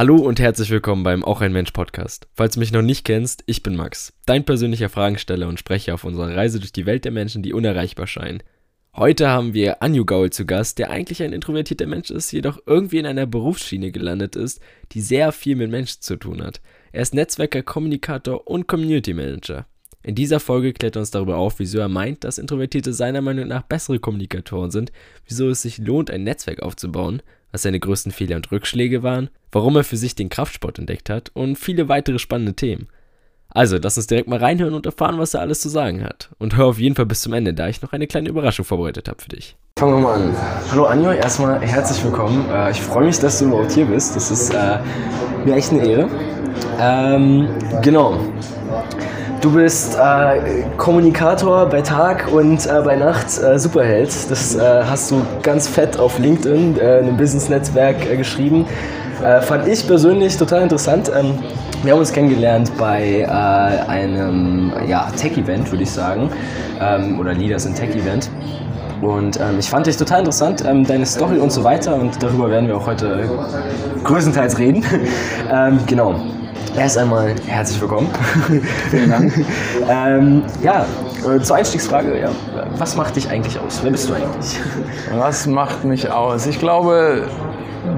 Hallo und herzlich willkommen beim Auch ein Mensch Podcast. Falls du mich noch nicht kennst, ich bin Max, dein persönlicher Fragensteller und Sprecher auf unserer Reise durch die Welt der Menschen, die unerreichbar scheinen. Heute haben wir Anju Gaul zu Gast, der eigentlich ein introvertierter Mensch ist, jedoch irgendwie in einer Berufsschiene gelandet ist, die sehr viel mit Menschen zu tun hat. Er ist Netzwerker, Kommunikator und Community Manager. In dieser Folge klärt er uns darüber auf, wieso er meint, dass Introvertierte seiner Meinung nach bessere Kommunikatoren sind, wieso es sich lohnt, ein Netzwerk aufzubauen, was seine größten Fehler und Rückschläge waren, warum er für sich den Kraftsport entdeckt hat und viele weitere spannende Themen. Also, lass uns direkt mal reinhören und erfahren, was er alles zu sagen hat. Und hör auf jeden Fall bis zum Ende, da ich noch eine kleine Überraschung vorbereitet habe für dich. Fangen wir mal an. Hallo Anjo, erstmal herzlich willkommen. Äh, ich freue mich, dass du überhaupt hier bist. Das ist äh, mir echt eine Ehre. Ähm, genau. Du bist äh, Kommunikator bei Tag und äh, bei Nacht äh, Superheld. Das äh, hast du ganz fett auf LinkedIn, äh, einem Business-Netzwerk äh, geschrieben. fand ich persönlich total interessant. Ähm, wir haben uns kennengelernt bei einem ja, Tech-Event, würde ich sagen, ähm, oder Leaders in Tech-Event. Und ähm, ich fand dich total interessant, ähm, deine Story und so weiter. Und darüber werden wir auch heute größtenteils reden. ähm, genau. Erst einmal herzlich willkommen. Vielen Dank. ähm, ja, äh, zur Einstiegsfrage, ja, was macht dich eigentlich aus? Wer bist du eigentlich? Was macht mich aus? Ich glaube,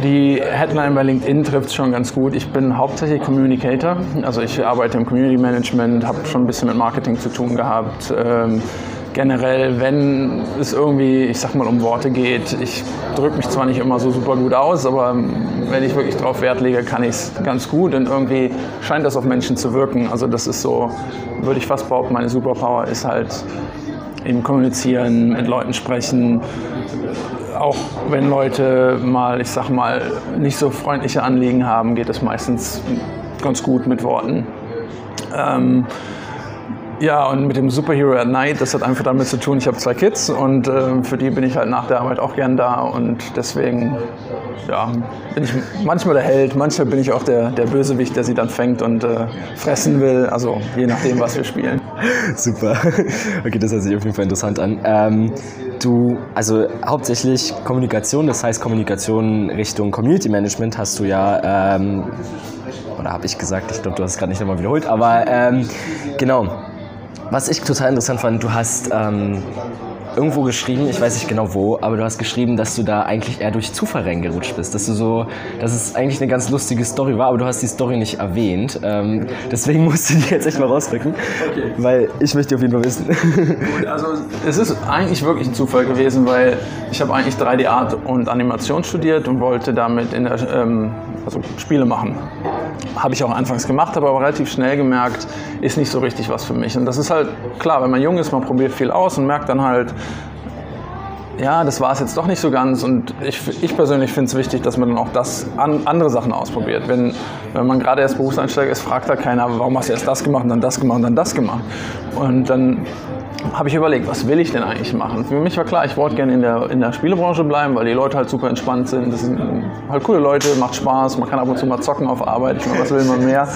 die Headline bei LinkedIn trifft es schon ganz gut. Ich bin hauptsächlich Communicator. Also ich arbeite im Community Management, habe schon ein bisschen mit Marketing zu tun gehabt. Ähm, generell, wenn es irgendwie, ich sag mal, um Worte geht, ich drücke mich zwar nicht immer so super gut aus, aber wenn ich wirklich darauf Wert lege, kann ich es ganz gut und irgendwie scheint das auf Menschen zu wirken. Also das ist so, würde ich fast behaupten, meine Superpower ist halt eben kommunizieren, mit Leuten sprechen, auch wenn Leute mal, ich sag mal, nicht so freundliche Anliegen haben, geht es meistens ganz gut mit Worten. Ähm, ja, und mit dem Superhero at Night, das hat einfach damit zu tun, ich habe zwei Kids und äh, für die bin ich halt nach der Arbeit auch gern da und deswegen ja, bin ich manchmal der Held, manchmal bin ich auch der, der Bösewicht, der sie dann fängt und äh, fressen will, also je nachdem, was wir spielen. Super. Okay, das hört sich auf jeden Fall interessant an. Ähm, du, also hauptsächlich Kommunikation, das heißt Kommunikation Richtung Community Management hast du ja, ähm, oder habe ich gesagt, ich glaube, du hast es gerade nicht nochmal wiederholt, aber ähm, genau was ich total interessant fand, du hast ähm, irgendwo geschrieben, ich weiß nicht genau wo, aber du hast geschrieben, dass du da eigentlich eher durch Zufall reingerutscht bist. Dass du so, dass es eigentlich eine ganz lustige Story war, aber du hast die Story nicht erwähnt. Ähm, deswegen musst du die jetzt echt mal rausrücken, okay. weil ich möchte auf jeden Fall wissen. also es ist eigentlich wirklich ein Zufall gewesen, weil ich habe eigentlich 3D Art und Animation studiert und wollte damit in der, ähm, also Spiele machen. Habe ich auch anfangs gemacht, habe aber relativ schnell gemerkt, ist nicht so richtig was für mich. Und das ist halt klar, wenn man jung ist, man probiert viel aus und merkt dann halt, ja, das war es jetzt doch nicht so ganz. Und ich, ich persönlich finde es wichtig, dass man dann auch das an, andere Sachen ausprobiert. Wenn, wenn man gerade erst Berufseinsteiger ist, fragt da keiner, warum hast du erst das gemacht und dann das gemacht und dann das gemacht. Und dann habe ich überlegt, was will ich denn eigentlich machen? Für mich war klar, ich wollte gerne in der, in der Spielebranche bleiben, weil die Leute halt super entspannt sind. Das sind halt coole Leute, macht Spaß, man kann ab und zu mal zocken auf Arbeit. Ich meine, was will man mehr?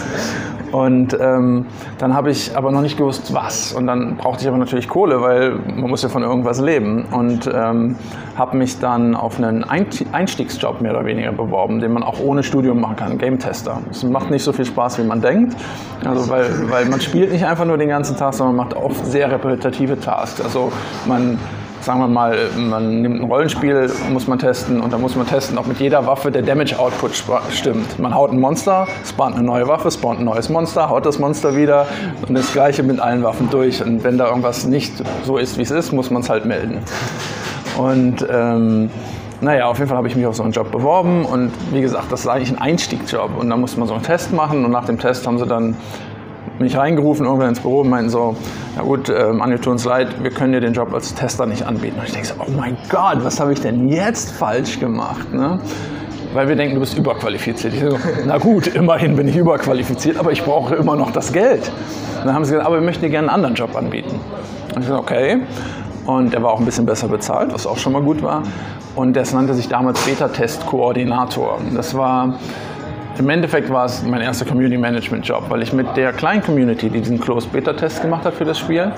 Und ähm, dann habe ich aber noch nicht gewusst, was. Und dann brauchte ich aber natürlich Kohle, weil man muss ja von irgendwas leben. Und ähm, habe mich dann auf einen Einstiegsjob mehr oder weniger beworben, den man auch ohne Studium machen kann, Game Tester. Es macht nicht so viel Spaß, wie man denkt. Also weil, weil man spielt nicht einfach nur den ganzen Tag, sondern macht oft sehr repetitive Tasks. Also man sagen wir mal, man nimmt ein Rollenspiel, muss man testen und dann muss man testen, ob mit jeder Waffe der Damage Output stimmt. Man haut ein Monster, spawnt eine neue Waffe, spawnt ein neues Monster, haut das Monster wieder und das gleiche mit allen Waffen durch. Und wenn da irgendwas nicht so ist, wie es ist, muss man es halt melden. Und ähm, naja, auf jeden Fall habe ich mich auf so einen Job beworben und wie gesagt, das war eigentlich ein Einstiegsjob und da musste man so einen Test machen und nach dem Test haben sie dann mich reingerufen irgendwann ins Büro und meinten so, na gut, ähm, Anni, tut uns leid, wir können dir den Job als Tester nicht anbieten. Und ich denke so, oh mein Gott, was habe ich denn jetzt falsch gemacht? Ne? Weil wir denken, du bist überqualifiziert. Ich so, na gut, immerhin bin ich überqualifiziert, aber ich brauche immer noch das Geld. Und dann haben sie gesagt, aber wir möchten dir gerne einen anderen Job anbieten. Und ich so, okay. Und der war auch ein bisschen besser bezahlt, was auch schon mal gut war. Und das nannte sich damals Beta-Test-Koordinator. Das war im Endeffekt war es mein erster Community Management Job, weil ich mit der kleinen Community, die diesen Closed Beta Test gemacht hat für das Spiel,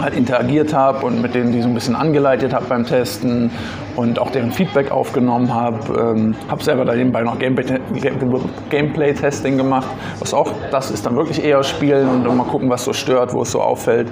halt interagiert habe und mit denen die so ein bisschen angeleitet habe beim Testen und auch deren Feedback aufgenommen habe. Ähm, habe selber da nebenbei noch Gameplay-Testing gemacht, was auch das ist dann wirklich eher spielen und mal gucken, was so stört, wo es so auffällt.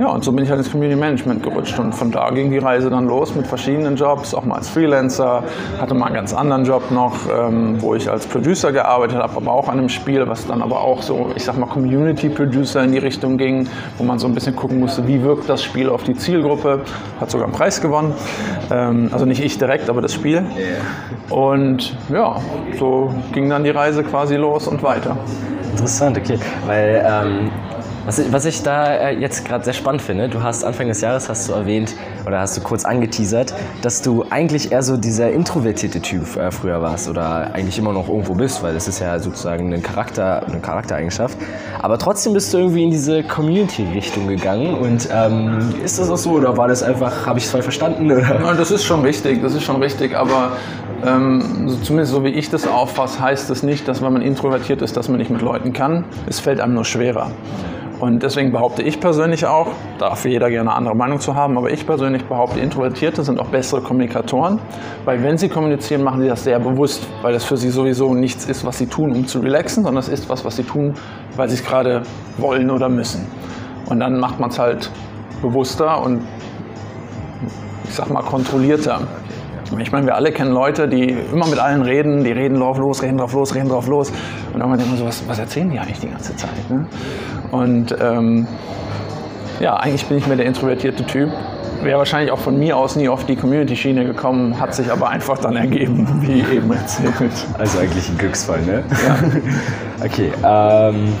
Ja, und so bin ich halt ins Community Management gerutscht. Und von da ging die Reise dann los mit verschiedenen Jobs, auch mal als Freelancer, hatte mal einen ganz anderen Job noch, ähm, wo ich als Producer gearbeitet habe, aber auch an einem Spiel, was dann aber auch so, ich sag mal, Community Producer in die Richtung ging, wo man so ein bisschen gucken musste, wie wirkt das Spiel auf die Zielgruppe. Hat sogar einen Preis gewonnen. Ähm, also nicht ich direkt, aber das Spiel. Und ja, so ging dann die Reise quasi los und weiter. Interessant, okay. Weil ähm, was ich, was ich da äh, jetzt gerade sehr spannend finde, du hast Anfang des Jahres hast du erwähnt oder hast du kurz angeteasert, dass du eigentlich eher so dieser introvertierte Typ äh, früher warst oder eigentlich immer noch irgendwo bist, weil das ist ja sozusagen ein Charakter, eine Charaktereigenschaft. Aber trotzdem bist du irgendwie in diese Community-Richtung gegangen und ähm, ist das auch so oder war das einfach, habe ich es voll verstanden? Oder? Ja, das ist schon richtig, das ist schon richtig, aber ähm, so zumindest so wie ich das auffasse, heißt das nicht, dass wenn man introvertiert ist, dass man nicht mit Leuten kann. Es fällt einem nur schwerer. Und deswegen behaupte ich persönlich auch, darf jeder gerne eine andere Meinung zu haben, aber ich persönlich behaupte, Introvertierte sind auch bessere Kommunikatoren, weil wenn sie kommunizieren, machen sie das sehr bewusst, weil das für sie sowieso nichts ist, was sie tun, um zu relaxen, sondern es ist was, was sie tun, weil sie es gerade wollen oder müssen. Und dann macht man es halt bewusster und ich sag mal kontrollierter. Ich meine, wir alle kennen Leute, die immer mit allen reden, die reden drauf los, reden drauf los, reden drauf los. Und dann denkt man so, was, was erzählen die eigentlich die ganze Zeit? Ne? Und ähm, ja, eigentlich bin ich mehr der introvertierte Typ. Wäre wahrscheinlich auch von mir aus nie auf die Community-Schiene gekommen, hat sich aber einfach dann ergeben, wie eben erzählt. Also eigentlich ein Glücksfall, ne? Ja. okay, ähm,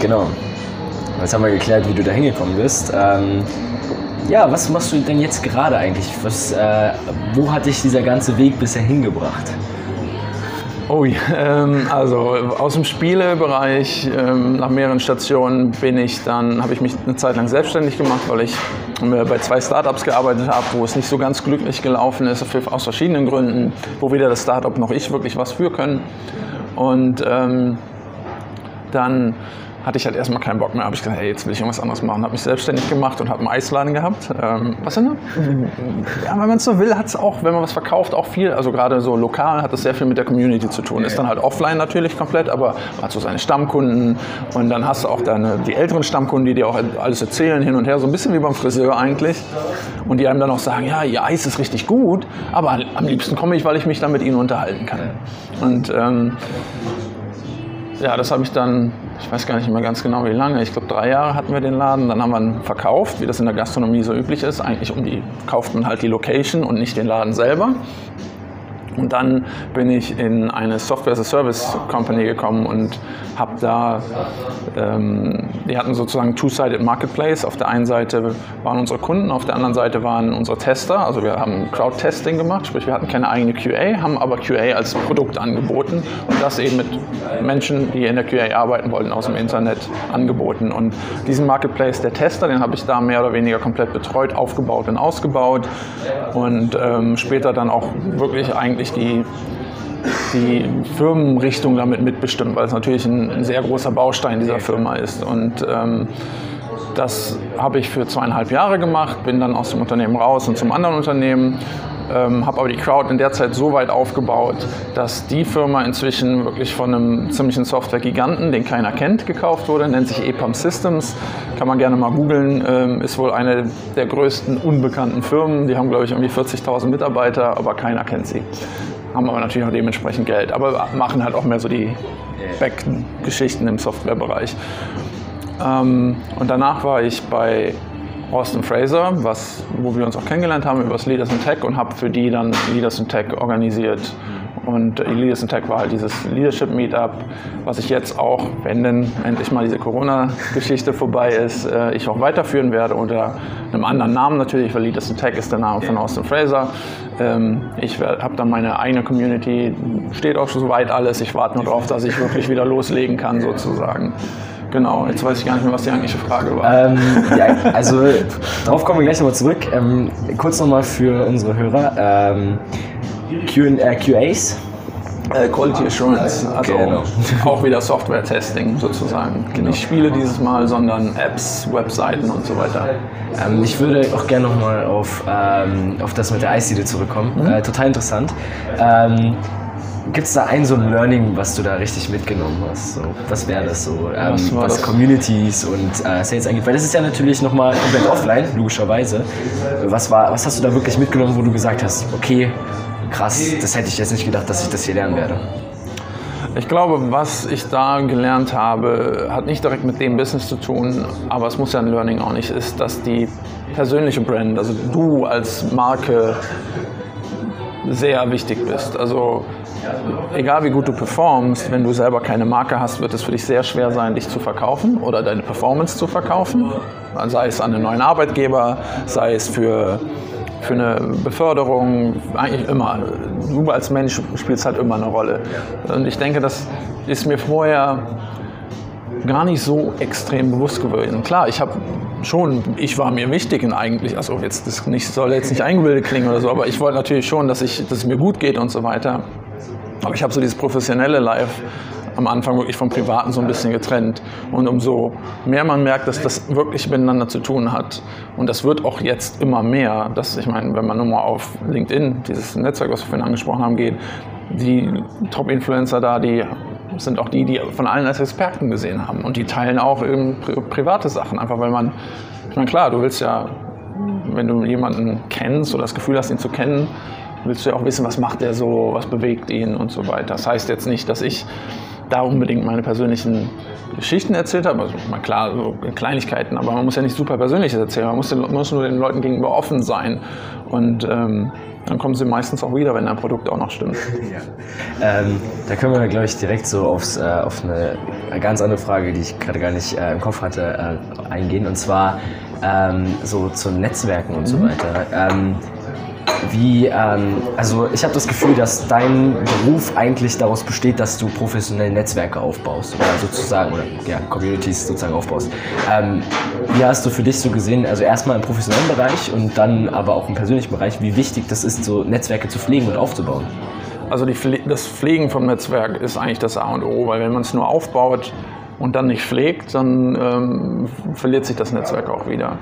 genau. Jetzt haben wir geklärt, wie du da hingekommen bist. Ähm, ja, was machst du denn jetzt gerade eigentlich? Was, äh, wo hat dich dieser ganze Weg bisher hingebracht? Oh, ähm, also aus dem Spielebereich ähm, nach mehreren Stationen bin ich dann, habe ich mich eine Zeit lang selbstständig gemacht, weil ich äh, bei zwei Startups gearbeitet habe, wo es nicht so ganz glücklich gelaufen ist, aus verschiedenen Gründen, wo weder das Startup noch ich wirklich was für können. Und ähm, dann hatte ich halt erstmal keinen Bock mehr. Habe ich gesagt, hey, jetzt will ich irgendwas anderes machen. Habe mich selbstständig gemacht und habe einen Eisladen gehabt. Ähm, was denn? Ja, wenn man es so will, hat es auch, wenn man was verkauft, auch viel. Also gerade so lokal hat es sehr viel mit der Community zu tun. Ist dann halt offline natürlich komplett, aber man hat so seine Stammkunden und dann hast du auch deine, die älteren Stammkunden, die dir auch alles erzählen hin und her. So ein bisschen wie beim Friseur eigentlich. Und die einem dann auch sagen, ja, ihr Eis ist richtig gut, aber am liebsten komme ich, weil ich mich dann mit ihnen unterhalten kann. Und ähm, ja, das habe ich dann, ich weiß gar nicht mehr ganz genau wie lange, ich glaube drei Jahre hatten wir den Laden, dann haben wir ihn verkauft, wie das in der Gastronomie so üblich ist. Eigentlich um die, kauft man halt die Location und nicht den Laden selber. Und dann bin ich in eine Software-as-a-Service-Company gekommen und habe da, ähm, die hatten sozusagen Two-Sided Marketplace. Auf der einen Seite waren unsere Kunden, auf der anderen Seite waren unsere Tester. Also wir haben Crowd-Testing gemacht, sprich wir hatten keine eigene QA, haben aber QA als Produkt angeboten und das eben mit Menschen, die in der QA arbeiten wollten, aus dem Internet angeboten. Und diesen Marketplace, der Tester, den habe ich da mehr oder weniger komplett betreut, aufgebaut und ausgebaut und ähm, später dann auch wirklich eigentlich wirklich die, die Firmenrichtung damit mitbestimmt, weil es natürlich ein, sehr großer Baustein dieser Firma ist. Und ähm, das habe ich für zweieinhalb Jahre gemacht, bin dann aus dem Unternehmen raus und zum anderen Unternehmen ähm, habe aber die Crowd in der Zeit so weit aufgebaut, dass die Firma inzwischen wirklich von einem ziemlichen Software-Giganten, den keiner kennt, gekauft wurde, nennt sich EPAM Systems, kann man gerne mal googeln, ähm, ist wohl eine der größten unbekannten Firmen, die haben glaube ich irgendwie 40.000 Mitarbeiter, aber keiner kennt sie. Haben aber natürlich auch dementsprechend Geld, aber machen halt auch mehr so die Back-Geschichten im Softwarebereich. Ähm, und danach war ich bei Austin Fraser, was, wo wir uns auch kennengelernt haben über das Leaders in Tech und habe für die dann Leaders in Tech organisiert. Und Leaders in Tech war halt dieses Leadership Meetup, was ich jetzt auch, wenn denn endlich mal diese Corona-Geschichte vorbei ist, äh, ich auch weiterführen werde unter einem anderen Namen natürlich, weil Leaders in Tech ist der Name von Austin Fraser. Ähm, ich habe dann meine eigene Community, steht auch schon soweit alles. Ich warte nur darauf, dass ich wirklich wieder loslegen kann sozusagen. Genau, jetzt weiß ich gar nicht mehr, was die eigentliche Frage war. Ähm, ja, also darauf kommen wir gleich nochmal zurück. Ähm, kurz nochmal für unsere Hörer. Ähm, Q äh, QAs Äh, Quality Assurance, also Genau. auch wieder Software-Testing sozusagen. Nicht Spiele dieses Mal, sondern Apps, Webseiten und so weiter. Ähm, ich würde auch gerne nochmal auf, ähm, auf das mit der Eisdiele zurückkommen. Äh, total interessant. Ähm, Gibt es da ein so ein Learning, was du da richtig mitgenommen hast? So, was wäre das so? Ähm, Was was das? Communities und äh, Sales angeht? Weil das ist ja natürlich nochmal komplett offline, logischerweise. Was, war, was hast du da wirklich mitgenommen, wo du gesagt hast, okay, krass, das hätte ich jetzt nicht gedacht, dass ich das hier lernen werde? Ich glaube, was ich da gelernt habe, hat nicht direkt mit dem Business zu tun, aber es muss ja ein Learning auch nicht, ist, dass die persönliche Brand, also du als Marke, sehr wichtig bist. Also egal wie gut du performst, wenn du selber keine Marke hast, wird es für dich sehr schwer sein, dich zu verkaufen oder deine Performance zu verkaufen. Sei es an einen neuen Arbeitgeber, sei es für, für eine Beförderung, eigentlich immer. Du als Mensch spielst halt immer eine Rolle. Und ich denke, das ist mir vorher gar nicht so extrem bewusst gewesen. Klar, ich habe schon, ich war mir wichtig und eigentlich, also jetzt das nicht, soll jetzt nicht eingebildet klingen oder so, aber ich wollte natürlich schon, dass, ich, dass es mir gut geht und so weiter. Aber ich habe so dieses professionelle Life am Anfang wirklich vom Privaten so ein bisschen getrennt. Und umso mehr man merkt, dass das wirklich miteinander zu tun hat, und das wird auch jetzt immer mehr, dass ich meine, wenn man nur mal auf LinkedIn, dieses Netzwerk, was wir vorhin angesprochen haben, geht, die Top-Influencer da, die sind auch die, die von allen als Experten gesehen haben. Und die teilen auch eben pri private Sachen, einfach weil man, ich meine, klar, du willst ja, wenn du jemanden kennst oder das Gefühl hast, ihn zu kennen, willst du ja auch wissen, was macht er so, was bewegt ihn und so weiter. Das heißt jetzt nicht, dass ich da unbedingt meine persönlichen Geschichten erzählt habe, also mal klar, so Kleinigkeiten, aber man muss ja nicht super Persönliches erzählen, man muss, den, muss nur den Leuten gegenüber offen sein und ähm, dann kommen sie meistens auch wieder, wenn dein Produkt auch noch stimmt. Ähm, da können wir, glaube ich, direkt so aufs, äh, auf eine ganz andere Frage, die ich gerade gar nicht äh, im Kopf hatte, äh, eingehen. Und zwar ähm, so zu Netzwerken und so weiter. Ähm, wie, ähm, also ich habe das Gefühl, dass dein Beruf eigentlich daraus besteht, dass du professionell Netzwerke aufbaust oder sozusagen, oder ja, Communities sozusagen aufbaust. Ähm, wie hast du für dich so gesehen, also erstmal im professionellen Bereich und dann aber auch im persönlichen Bereich, wie wichtig das ist, so Netzwerke zu pflegen und aufzubauen? Also Pfle das Pflegen vom Netzwerk ist eigentlich das A und O, weil wenn man es nur aufbaut und dann nicht pflegt, dann ähm, verliert sich das Netzwerk auch wieder.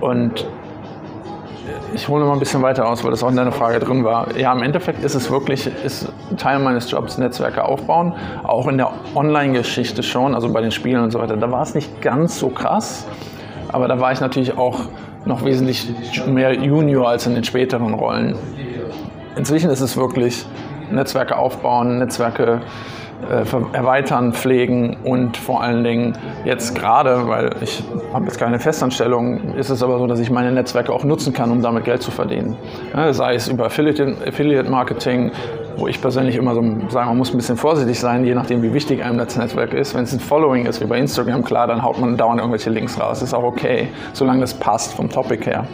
Und ich hole mal ein bisschen weiter aus, weil das auch in deiner Frage drin war. Ja, im Endeffekt ist es wirklich ist Teil meines Jobs, Netzwerke aufbauen. Auch in der Online-Geschichte schon, also bei den Spielen und so weiter. Da war es nicht ganz so krass, aber da war ich natürlich auch noch wesentlich mehr Junior als in den späteren Rollen. Inzwischen ist es wirklich Netzwerke aufbauen, Netzwerke erweitern, pflegen und vor allen Dingen jetzt gerade, weil ich habe jetzt keine Festanstellung, ist es aber so, dass ich meine Netzwerke auch nutzen kann, um damit Geld zu verdienen. Ja, sei es über Affiliate, Affiliate Marketing, wo ich persönlich immer so sage, man muss ein bisschen vorsichtig sein, je nachdem, wie wichtig einem das Netzwerk ist. Wenn es ein Following ist, wie bei Instagram, klar, dann haut man dauernd irgendwelche Links raus. Ist auch okay, solange das passt vom Topic her.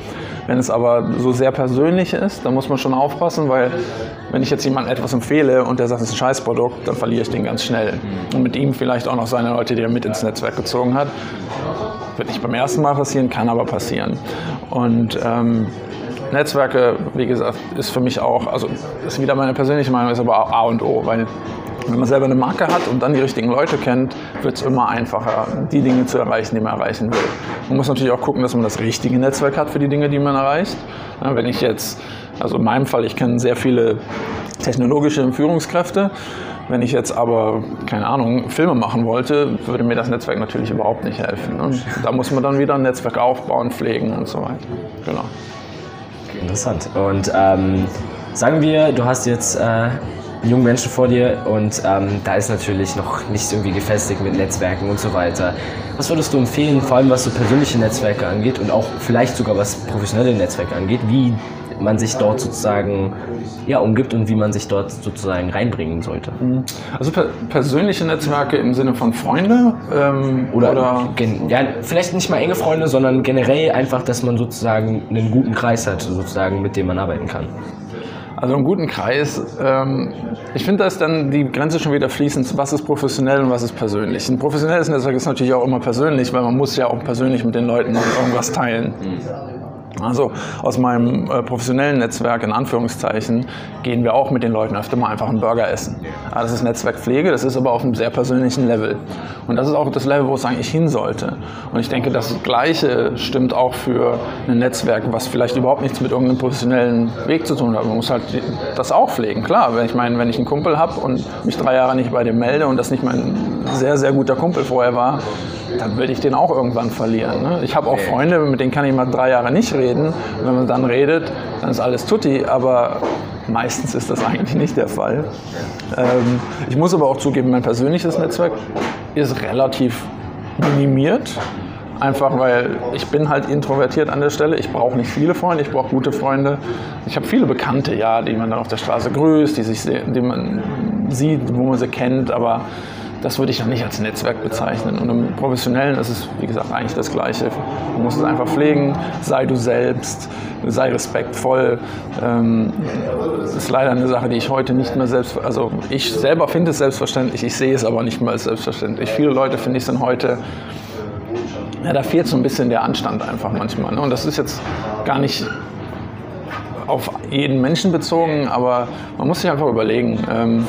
Wenn es aber so sehr persönlich ist, dann muss man schon aufpassen, weil wenn ich jetzt jemandem etwas empfehle und der sagt, es ist ein Scheißprodukt, dann verliere ich den ganz schnell. Und mit ihm vielleicht auch noch seine Leute, die er mit ins Netzwerk gezogen hat. Wird nicht beim ersten Mal passieren, kann aber passieren. Und ähm, Netzwerke, wie gesagt, ist für mich auch, also ist wieder meine persönliche Meinung, ist aber A und O, weil wenn man selber eine Marke hat und dann die richtigen Leute kennt, wird es immer einfacher, die Dinge zu erreichen, die man erreichen will. Man muss natürlich auch gucken, dass man das richtige Netzwerk hat für die Dinge, die man erreicht. Ja, wenn ich jetzt, also in meinem Fall, ich kenne sehr viele technologische Führungskräfte. Wenn ich jetzt aber, keine Ahnung, Filme machen wollte, würde mir das Netzwerk natürlich überhaupt nicht helfen. Und da muss man dann wieder ein Netzwerk aufbauen, pflegen und so weiter. Genau. Interessant. Und ähm, sagen wir, du hast jetzt äh, jungen Menschen vor dir und ähm, da ist natürlich noch nicht irgendwie gefestigt mit Netzwerken und so weiter. Was würdest du empfehlen, vor allem was so persönliche Netzwerke angeht und auch vielleicht sogar was professionelle Netzwerke angeht, wie man sich dort sozusagen ja, umgibt und wie man sich dort sozusagen reinbringen sollte? Also per persönliche Netzwerke im Sinne von Freunde ähm, Oder, oder ja, vielleicht nicht mal enge Freunde, sondern generell einfach, dass man sozusagen einen guten Kreis hat, sozusagen, mit dem man arbeiten kann. Also einen guten Kreis. Ähm, ich finde, da ist dann die Grenze schon wieder fließend, was ist professionell und was ist persönlich. Ein professionelles Netzwerk ist natürlich auch immer persönlich, weil man muss ja auch persönlich mit den Leuten irgendwas teilen. Also aus meinem äh, professionellen Netzwerk in Anführungszeichen gehen wir auch mit den Leuten öfter mal einfach einen Burger essen. Ja, das ist Netzwerkpflege, das ist aber auf einem sehr persönlichen Level. Und das ist auch das Level, wo es eigentlich hin sollte. Und ich denke, das Gleiche stimmt auch für ein Netzwerk, was vielleicht überhaupt nichts mit irgendeinem professionellen Weg zu tun hat. Man muss halt das auch pflegen. Klar, wenn ich meine, wenn ich einen Kumpel habe und mich drei Jahre nicht bei dem melde und das nicht mein sehr, sehr guter Kumpel vorher war, dann will ich den auch irgendwann verlieren. Ne? Ich habe auch Freunde, mit denen kann ich mal drei Jahre nicht reden. Und wenn man dann redet, dann ist alles tutti, aber meistens ist das eigentlich nicht der Fall. Ähm, ich muss aber auch zugeben, mein persönliches Netzwerk ist relativ minimiert. Einfach weil ich bin halt introvertiert an der Stelle. Ich brauche nicht viele Freunde, ich brauche gute Freunde. Ich habe viele Bekannte, ja, die man dann auf der Straße grüßt, die, sich, die man sieht, wo man sie kennt, aber das würde ich noch nicht als Netzwerk bezeichnen. Und im Professionellen ist es, wie gesagt, eigentlich das Gleiche. Du musst es einfach pflegen, sei du selbst, sei respektvoll. Ähm, das ist leider eine Sache, die ich heute nicht mehr selbst, also ich selber finde es selbstverständlich, ich sehe es aber nicht mehr als selbstverständlich. Viele Leute, finde ich, sind heute ja, da fehlt so ein bisschen der Anstand einfach manchmal. Ne? Und das ist jetzt gar nicht auf jeden Menschen bezogen, aber man muss sich einfach überlegen. Ähm,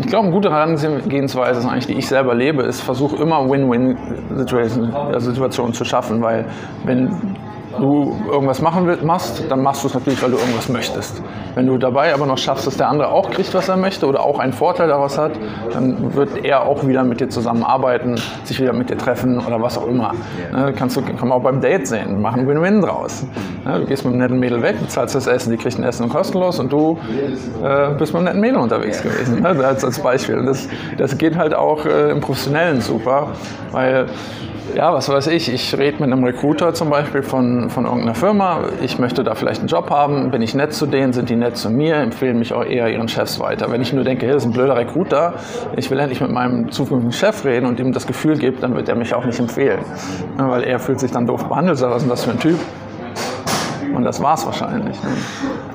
ich glaube, eine gute Herangehensweise ist eigentlich, die ich selber lebe, ist, versuche immer Win-Win-Situationen zu schaffen, weil wenn du irgendwas machen willst, machst, dann machst du es natürlich, weil du irgendwas möchtest. Wenn du dabei aber noch schaffst, dass der andere auch kriegt, was er möchte oder auch einen Vorteil daraus hat, dann wird er auch wieder mit dir zusammenarbeiten, sich wieder mit dir treffen oder was auch immer. Ne, kannst du, kann man auch beim Date sehen, machen Win-Win draus. Ne, du gehst mit einem netten Mädel weg, bezahlst das Essen, die kriegt ein Essen kostenlos und du äh, bist mit einem netten Mädel unterwegs gewesen. Ne, als, als Beispiel. Das, das geht halt auch äh, im Professionellen super, weil ja, was weiß ich, ich rede mit einem Recruiter zum Beispiel von, von irgendeiner Firma, ich möchte da vielleicht einen Job haben, bin ich nett zu denen, sind die nett zu mir, empfehlen mich auch eher ihren Chefs weiter. Wenn ich nur denke, hey, das ist ein blöder Recruiter, ich will endlich mit meinem zukünftigen Chef reden und ihm das Gefühl gibt, dann wird er mich auch nicht empfehlen. weil er fühlt sich dann doof behandelt, sagt, was ist denn das für ein Typ? Und das war es wahrscheinlich. Ne?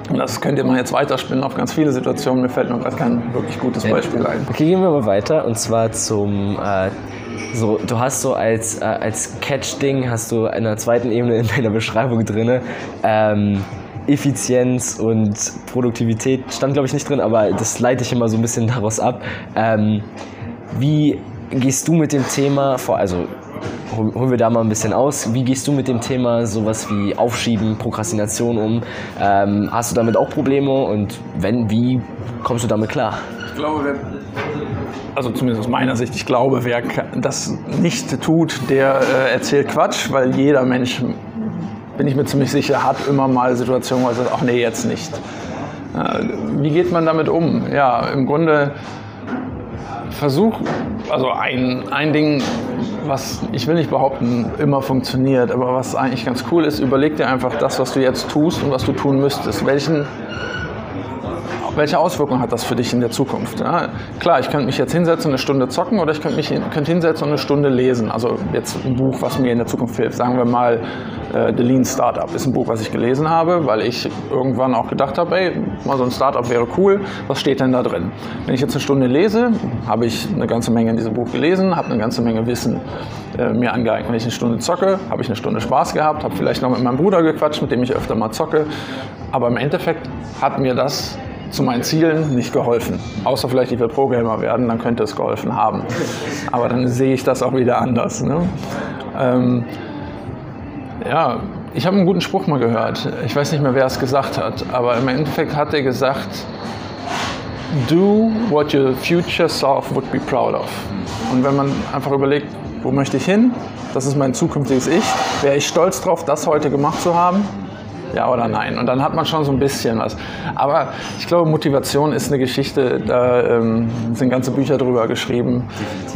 Und das könnte man jetzt weiterspinnen auf ganz viele Situationen. Mir fällt noch gerade kein wirklich gutes Beispiel ein. Okay, gehen wir mal weiter und zwar zum äh, so, du hast so als, äh, als Catch-Ding, hast du in der zweiten Ebene in deiner Beschreibung drin, ähm, Effizienz und Produktivität stand glaube ich nicht drin, aber das leite ich immer so ein bisschen daraus ab. Ähm, wie gehst du mit dem Thema vor, also holen wir da mal ein bisschen aus. Wie gehst du mit dem Thema sowas wie Aufschieben, Prokrastination um? Ähm, hast du damit auch Probleme und wenn, wie kommst du damit klar? Ich glaube, also zumindest aus meiner Sicht, ich glaube, wer das nicht tut, der äh, erzählt Quatsch, weil jeder Mensch, bin ich mir ziemlich sicher, hat immer mal Situationen, wo er sagt, ach nee, jetzt nicht. Äh, wie geht man damit um? Ja, im Grunde versuch, also ein, ein Ding, was ich will nicht behaupten, immer funktioniert, aber was eigentlich ganz cool ist, überleg dir einfach das, was du jetzt tust und was du tun müsstest. Welchen welche Auswirkungen hat das für dich in der Zukunft? Ja, klar, ich könnte mich jetzt hinsetzen, eine Stunde zocken oder ich könnte mich könnte hinsetzen und eine Stunde lesen. Also jetzt ein Buch, was mir in der Zukunft hilft. Sagen wir mal, äh, The Lean Startup ist ein Buch, was ich gelesen habe, weil ich irgendwann auch gedacht habe, ey, mal so ein Startup wäre cool. Was steht denn da drin? Wenn ich jetzt eine Stunde lese, habe ich eine ganze Menge in diesem Buch gelesen, habe eine ganze Menge Wissen äh, mir angeeignet. Wenn ich eine Stunde zocke, habe ich eine Stunde Spaß gehabt, habe vielleicht noch mit meinem Bruder gequatscht, mit dem ich öfter mal zocke. Aber im Endeffekt hat mir das zu meinen Zielen nicht geholfen. Außer vielleicht, ich will Pro-Gamer werden, dann könnte es geholfen haben. Aber dann sehe ich das auch wieder anders. Ne? Ähm, ja, ich habe einen guten Spruch mal gehört. Ich weiß nicht mehr, wer es gesagt hat, aber im Endeffekt hat er gesagt, do what your future self would be proud of. Und wenn man einfach überlegt, wo möchte ich hin? Das ist mein zukünftiges Ich. Wäre ich stolz darauf, das heute gemacht zu haben? Ja oder nein. Und dann hat man schon so ein bisschen was. Aber ich glaube, Motivation ist eine Geschichte, da ähm, sind ganze Bücher drüber geschrieben.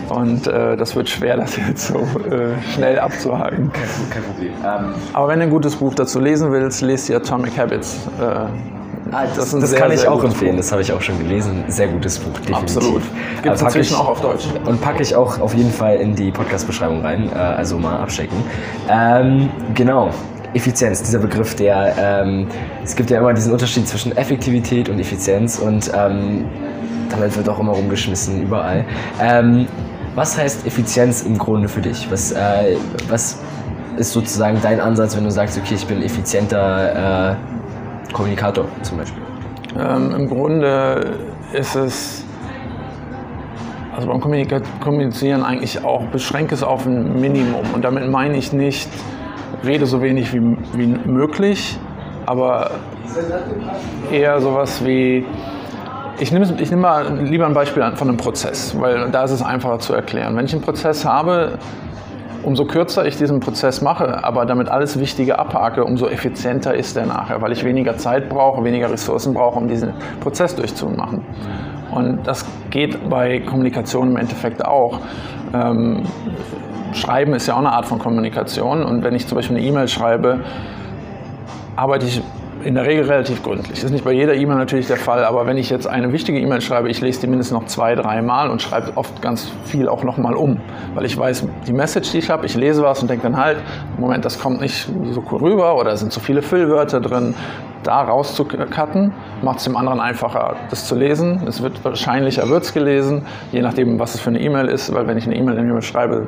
Und äh, das wird schwer, das jetzt so äh, schnell abzuhaken. Kein, kein Problem. Ähm, Aber wenn du ein gutes Buch dazu lesen willst, lest die Atomic Habits. Äh, Ah, das, das, sehr, kann ich auch empfehlen, Buch. das habe ich auch schon gelesen. Sehr gutes Buch, definitiv. Absolut. Gibt es inzwischen auch auf Deutsch. Und packe ich auch auf jeden Fall in die Podcast-Beschreibung rein, äh, also mal abchecken. Ähm, genau, Effizienz, dieser Begriff, der, ähm, es gibt ja immer diesen Unterschied zwischen Effektivität und Effizienz und ähm, damit wird auch immer rumgeschmissen, überall. Ähm, was heißt Effizienz im Grunde für dich? Was, äh, was ist sozusagen dein Ansatz, wenn du sagst, okay, ich bin effizienter äh, Kommunikator zum Beispiel? Ähm, Im Grunde ist es, also beim Kommunizieren eigentlich auch, beschränke es auf ein Minimum. Und damit meine ich nicht, rede so wenig wie, wie möglich, aber eher sowas wie, ich nehme, ich nehme mal lieber ein Beispiel von einem Prozess, weil da ist es einfacher zu erklären. Wenn ich einen Prozess habe, umso kürzer ich diesen Prozess mache, aber damit alles Wichtige abhake, umso effizienter ist der nachher, weil ich weniger Zeit brauche, weniger Ressourcen brauche, um diesen Prozess durchzumachen. Und das geht bei Kommunikation im Endeffekt auch. Ähm, Schreiben ist ja auch eine Art von Kommunikation. Und wenn ich zum Beispiel eine E-Mail schreibe, arbeite ich in der Regel relativ gründlich. Das ist nicht bei jeder E-Mail natürlich der Fall, aber wenn ich jetzt eine wichtige E-Mail schreibe, ich lese die mindestens noch zwei, drei Mal und schreibe oft ganz viel auch nochmal um, weil ich weiß, die Message, die ich habe, ich lese was und denke dann halt, Moment, das kommt nicht so cool rüber oder sind zu viele Füllwörter drin da rauszucutten, macht es dem anderen einfacher, das zu lesen. Es wird wahrscheinlicher wird es gelesen, je nachdem, was es für eine E-Mail ist, weil wenn ich eine E-Mail schreibe,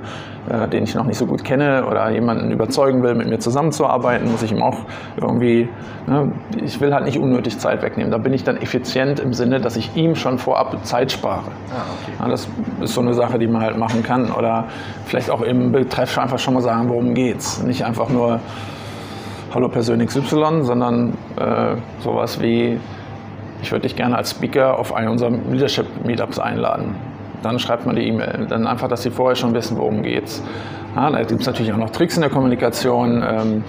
äh, den ich noch nicht so gut kenne oder jemanden überzeugen will, mit mir zusammenzuarbeiten, muss ich ihm auch irgendwie, ne, ich will halt nicht unnötig Zeit wegnehmen. Da bin ich dann effizient im Sinne, dass ich ihm schon vorab Zeit spare. Ah, okay. ja, das ist so eine Sache, die man halt machen kann. Oder vielleicht auch im Betreff einfach schon mal sagen, worum geht's. Nicht einfach nur Hallo Person XY, sondern äh, sowas wie, ich würde dich gerne als Speaker auf einen unserer Leadership-Meetups einladen. Dann schreibt man die E-Mail. Dann einfach, dass sie vorher schon wissen, worum geht's. Ja, da gibt es natürlich auch noch Tricks in der Kommunikation. Ähm,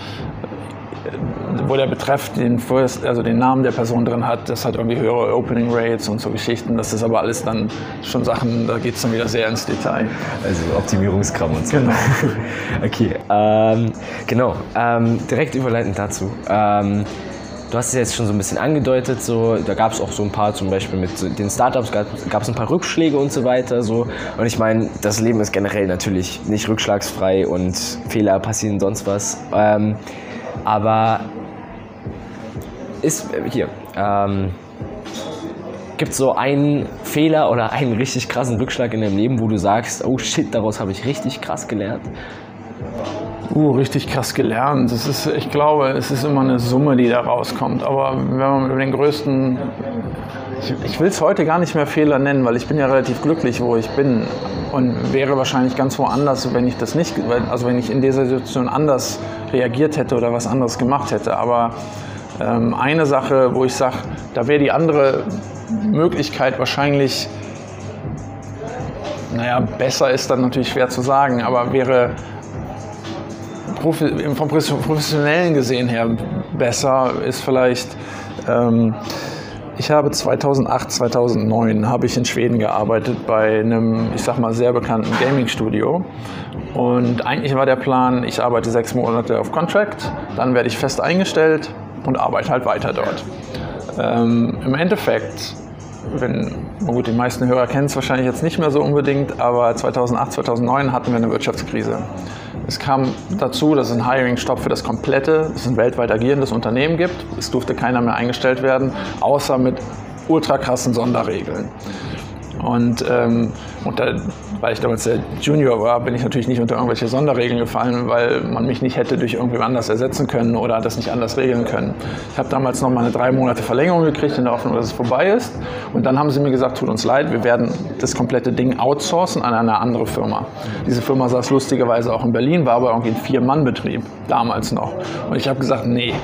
wo der Betreff den, First, also den Namen der Person drin hat, das hat irgendwie höhere Opening Rates und so Geschichten. Das ist aber alles dann schon Sachen, da geht es dann wieder sehr ins Detail. Also Optimierungskram und so. Genau. okay, ähm, genau. Ähm, direkt überleitend dazu. Ähm, du hast es jetzt schon so ein bisschen angedeutet, so, da gab es auch so ein paar, zum Beispiel mit den Startups gab es ein paar Rückschläge und so weiter. So. Und ich meine, das Leben ist generell natürlich nicht rückschlagsfrei und Fehler passieren sonst was. Ähm, aber ist hier. Ähm, Gibt so einen Fehler oder einen richtig krassen Rückschlag in deinem Leben, wo du sagst, oh shit, daraus habe ich richtig krass gelernt? Uh, richtig krass gelernt. Das ist, ich glaube, es ist immer eine Summe, die da rauskommt. Aber wenn man über den größten, ich, ich will es heute gar nicht mehr Fehler nennen, weil ich bin ja relativ glücklich, wo ich bin und wäre wahrscheinlich ganz woanders, wenn ich das nicht, also wenn ich in dieser Situation anders reagiert hätte oder was anderes gemacht hätte. Aber ähm, eine Sache, wo ich sage, da wäre die andere Möglichkeit wahrscheinlich, naja, besser ist dann natürlich schwer zu sagen, aber wäre vom professionellen gesehen her besser, ist vielleicht, ähm, ich habe 2008, 2009 habe ich in Schweden gearbeitet bei einem, ich sag mal, sehr bekannten Gaming-Studio. Und eigentlich war der Plan, ich arbeite sechs Monate auf Contract, dann werde ich fest eingestellt und arbeite halt weiter dort. Ähm, Im Endeffekt, wenn, gut, die meisten Hörer kennen es wahrscheinlich jetzt nicht mehr so unbedingt, aber 2008, 2009 hatten wir eine Wirtschaftskrise. Es kam dazu, dass es einen Hiring-Stopp für das komplette, es ein weltweit agierendes Unternehmen gibt. Es durfte keiner mehr eingestellt werden, außer mit ultra krassen Sonderregeln. Und, ähm, da, weil ich damals der Junior war, bin ich natürlich nicht unter irgendwelche Sonderregeln gefallen, weil man mich nicht hätte durch irgendjemand anders ersetzen können oder das nicht anders regeln können. Ich habe damals noch mal eine drei Monate Verlängerung gekriegt in der Hoffnung, dass es vorbei ist. Und dann haben sie mir gesagt, tut uns leid, wir werden das komplette Ding outsourcen an eine andere Firma. Diese Firma saß lustigerweise auch in Berlin, war aber irgendwie ein Vier-Mann-Betrieb, damals noch. Und ich habe gesagt, nee,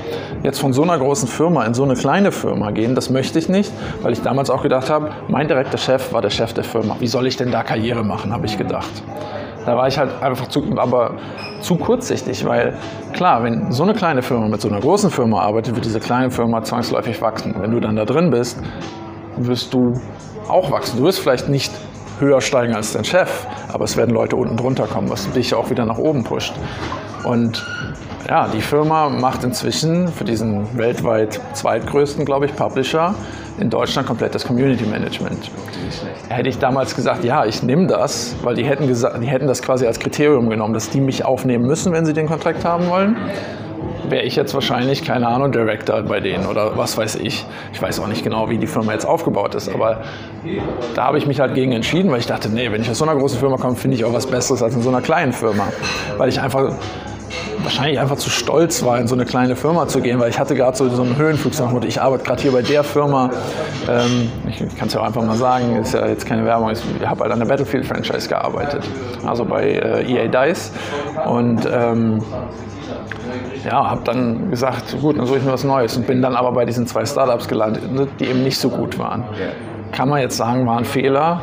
jetzt von so einer großen Firma in so eine kleine Firma gehen, das möchte ich nicht, weil ich damals auch gedacht habe, mein direkter Chef war der Chef der Firma. Wie soll ich denn da Karriere machen, habe ich gedacht. Da war ich halt einfach zu, aber zu kurzsichtig, weil klar, wenn so eine kleine Firma mit so einer großen Firma arbeitet, wird diese kleine Firma zwangsläufig wachsen. Wenn du dann da drin bist, wirst du auch wachsen. Du wirst vielleicht nicht höher steigen als dein Chef, aber es werden Leute unten drunter kommen, was dich auch wieder nach oben pusht. Und ja, die Firma macht inzwischen für diesen weltweit zweitgrößten, glaube ich, Publisher in Deutschland komplettes Community Management. Hätte ich damals gesagt, ja, ich nehme das, weil die hätten, gesagt, die hätten das quasi als Kriterium genommen, dass die mich aufnehmen müssen, wenn sie den Kontrakt haben wollen, wäre ich jetzt wahrscheinlich, keine Ahnung, Director bei denen oder was weiß ich. Ich weiß auch nicht genau, wie die Firma jetzt aufgebaut ist, aber da habe ich mich halt gegen entschieden, weil ich dachte, nee, wenn ich aus so einer großen Firma komme, finde ich auch was Besseres als in so einer kleinen Firma. Weil ich einfach wahrscheinlich einfach zu stolz war, in so eine kleine Firma zu gehen, weil ich hatte gerade so, so einen Höhenflug, ich arbeite gerade hier bei der Firma, ähm, ich, ich kann es ja auch einfach mal sagen, ist ja jetzt keine Werbung, ich habe halt an der Battlefield-Franchise gearbeitet, also bei äh, EA DICE. Und ähm, ja, habe dann gesagt, gut, dann suche ich mir was Neues und bin dann aber bei diesen zwei Startups gelandet, die eben nicht so gut waren. Kann man jetzt sagen, war ein Fehler,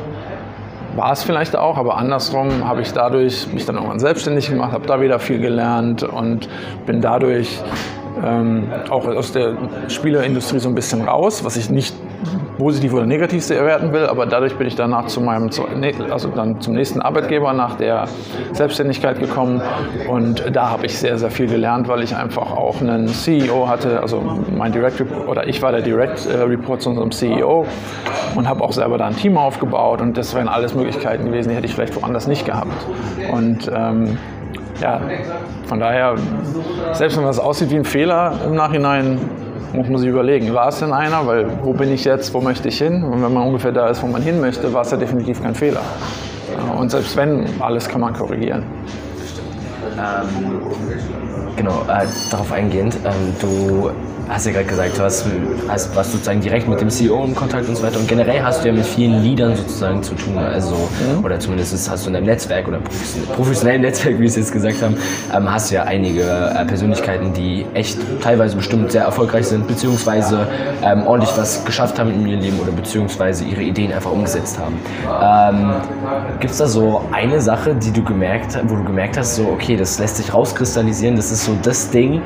war es vielleicht auch, aber andersrum habe ich dadurch mich dann irgendwann selbstständig gemacht, habe da wieder viel gelernt und bin dadurch ähm, auch aus der Spieleindustrie so ein bisschen raus, was ich nicht positiv oder negativ erwerten will, aber dadurch bin ich danach zu meinem, also dann zum nächsten Arbeitgeber nach der Selbstständigkeit gekommen. Und da habe ich sehr, sehr viel gelernt, weil ich einfach auch einen CEO hatte, also mein Direct oder ich war der Direct äh, Report zu unserem CEO und habe auch selber da ein Team aufgebaut und das wären alles Möglichkeiten gewesen, die hätte ich vielleicht woanders nicht gehabt. Und ähm, ja, von daher, selbst wenn was aussieht wie ein Fehler im Nachhinein, muss man sich überlegen, war es denn einer? Weil wo bin ich jetzt, wo möchte ich hin? Und wenn man ungefähr da ist, wo man hin möchte, war es ja definitiv kein Fehler. Und selbst wenn, alles kann man korrigieren. Ähm, genau, äh, darauf eingehend, ähm, du hast ja gerade gesagt, du hast, hast, warst sozusagen direkt mit dem CEO in Kontakt und so weiter. Und generell hast du ja mit vielen Leadern sozusagen zu tun. Also, mhm. oder zumindest hast du in deinem Netzwerk oder professionellen Netzwerk, wie wir es jetzt gesagt haben, ähm, hast du ja einige äh, Persönlichkeiten, die echt teilweise bestimmt sehr erfolgreich sind, beziehungsweise ähm, ordentlich was geschafft haben in ihrem Leben oder beziehungsweise ihre Ideen einfach umgesetzt haben. Ähm, Gibt es da so eine Sache, die du gemerkt, wo du gemerkt hast, so okay, das lässt sich rauskristallisieren, das ist so das Ding,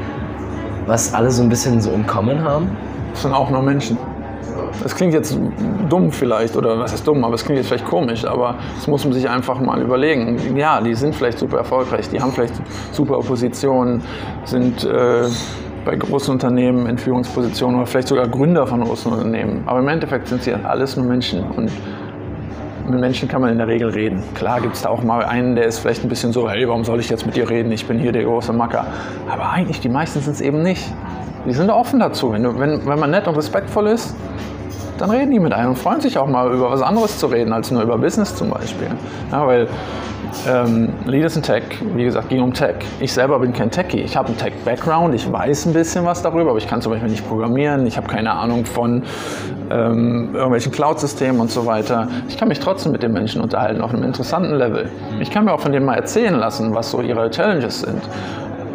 was alle so ein bisschen so in Common haben? Das sind auch nur Menschen. Das klingt jetzt dumm vielleicht, oder was heißt dumm, aber es klingt jetzt vielleicht komisch, aber das muss man sich einfach mal überlegen. Ja, die sind vielleicht super erfolgreich, die haben vielleicht super Positionen, sind äh, bei großen Unternehmen in Führungspositionen oder vielleicht sogar Gründer von großen Unternehmen. Aber im Endeffekt sind sie alles nur Menschen und mit Menschen kann man in der Regel reden. Klar gibt es da auch mal einen, der ist vielleicht ein bisschen so, hey, warum soll ich jetzt mit dir reden? Ich bin hier der große Macker. Aber eigentlich, die meisten sind es eben nicht. Die sind offen dazu. Wenn, du, wenn, wenn man nett und respektvoll ist, dann reden die mit einem und freuen sich auch mal über was anderes zu reden, als nur über Business zum Beispiel. Ja, weil ähm, Leaders in Tech, wie gesagt, ging um Tech. Ich selber bin kein Techie. Ich habe einen Tech-Background, ich weiß ein bisschen was darüber, aber ich kann zum Beispiel nicht programmieren, ich habe keine Ahnung von ähm, irgendwelchen Cloud-Systemen und so weiter. Ich kann mich trotzdem mit den Menschen unterhalten auf einem interessanten Level. Ich kann mir auch von denen mal erzählen lassen, was so ihre Challenges sind.